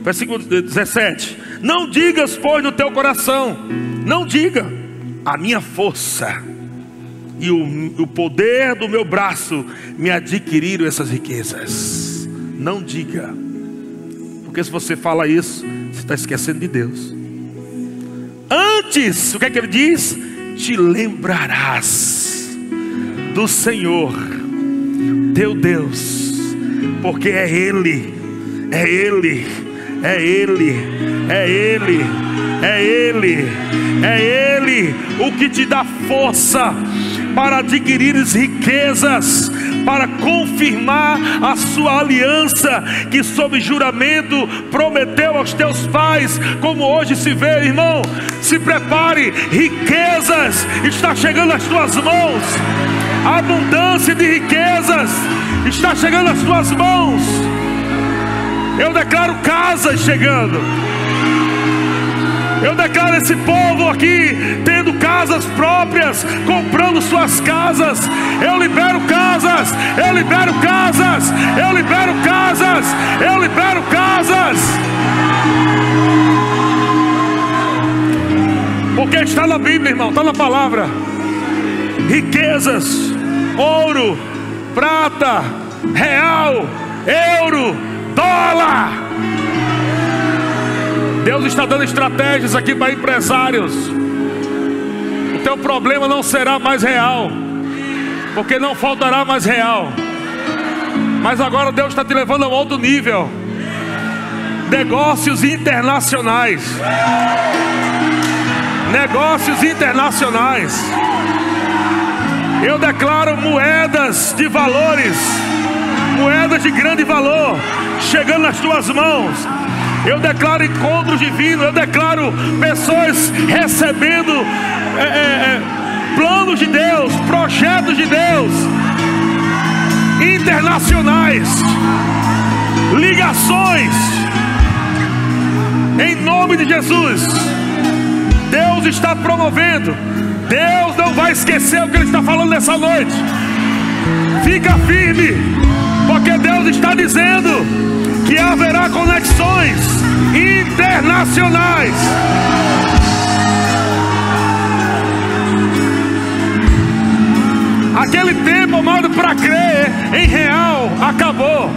[SPEAKER 1] Versículo 17. Não digas, pois, no teu coração, não diga, a minha força e o, o poder do meu braço me adquiriram essas riquezas. Não diga, porque se você fala isso, você está esquecendo de Deus. Antes, o que é que ele diz? Te lembrarás do Senhor, teu Deus, porque é Ele, é Ele, é Ele é Ele, é Ele, é Ele o que te dá força para adquirires riquezas, para confirmar a sua aliança que, sob juramento, prometeu aos teus pais, como hoje se vê, irmão. Se prepare, riquezas está chegando às tuas mãos, abundância de riquezas está chegando às tuas mãos. Eu declaro casas chegando Eu declaro esse povo aqui tendo casas próprias, comprando suas casas. Eu libero casas, eu libero casas, eu libero casas, eu libero casas. Porque está na Bíblia, irmão, está na palavra. Riquezas, ouro, prata, real, euro, dólar. Deus está dando estratégias aqui para empresários. O teu problema não será mais real, porque não faltará mais real. Mas agora Deus está te levando a um outro nível. Negócios internacionais. Negócios internacionais. Eu declaro moedas de valores, moedas de grande valor, chegando nas tuas mãos. Eu declaro encontros divinos, eu declaro pessoas recebendo é, é, é, planos de Deus, projetos de Deus, internacionais, ligações, em nome de Jesus. Deus está promovendo Deus não vai esquecer o que Ele está falando nessa noite. Fica firme, porque Deus está dizendo que haverá conexões internacionais. Aquele tempo, amado, para crer em real acabou,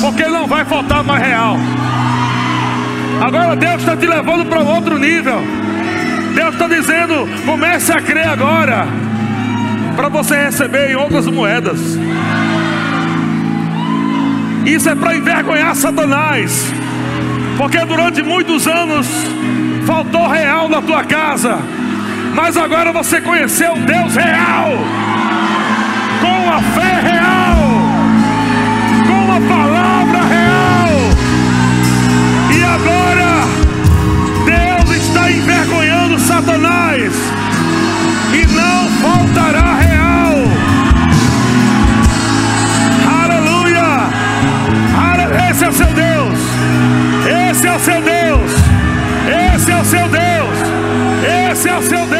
[SPEAKER 1] porque não vai faltar mais real. Agora Deus está te levando para outro nível. Deus está dizendo: comece a crer agora, para você receber em outras moedas. Isso é para envergonhar Satanás, porque durante muitos anos faltou real na tua casa, mas agora você conheceu Deus real, com a fé real, com a palavra real, e agora Deus está envergonhando Satanás, e não faltará Esse é o seu Deus, esse é o seu Deus, esse é o seu Deus, esse é o seu Deus.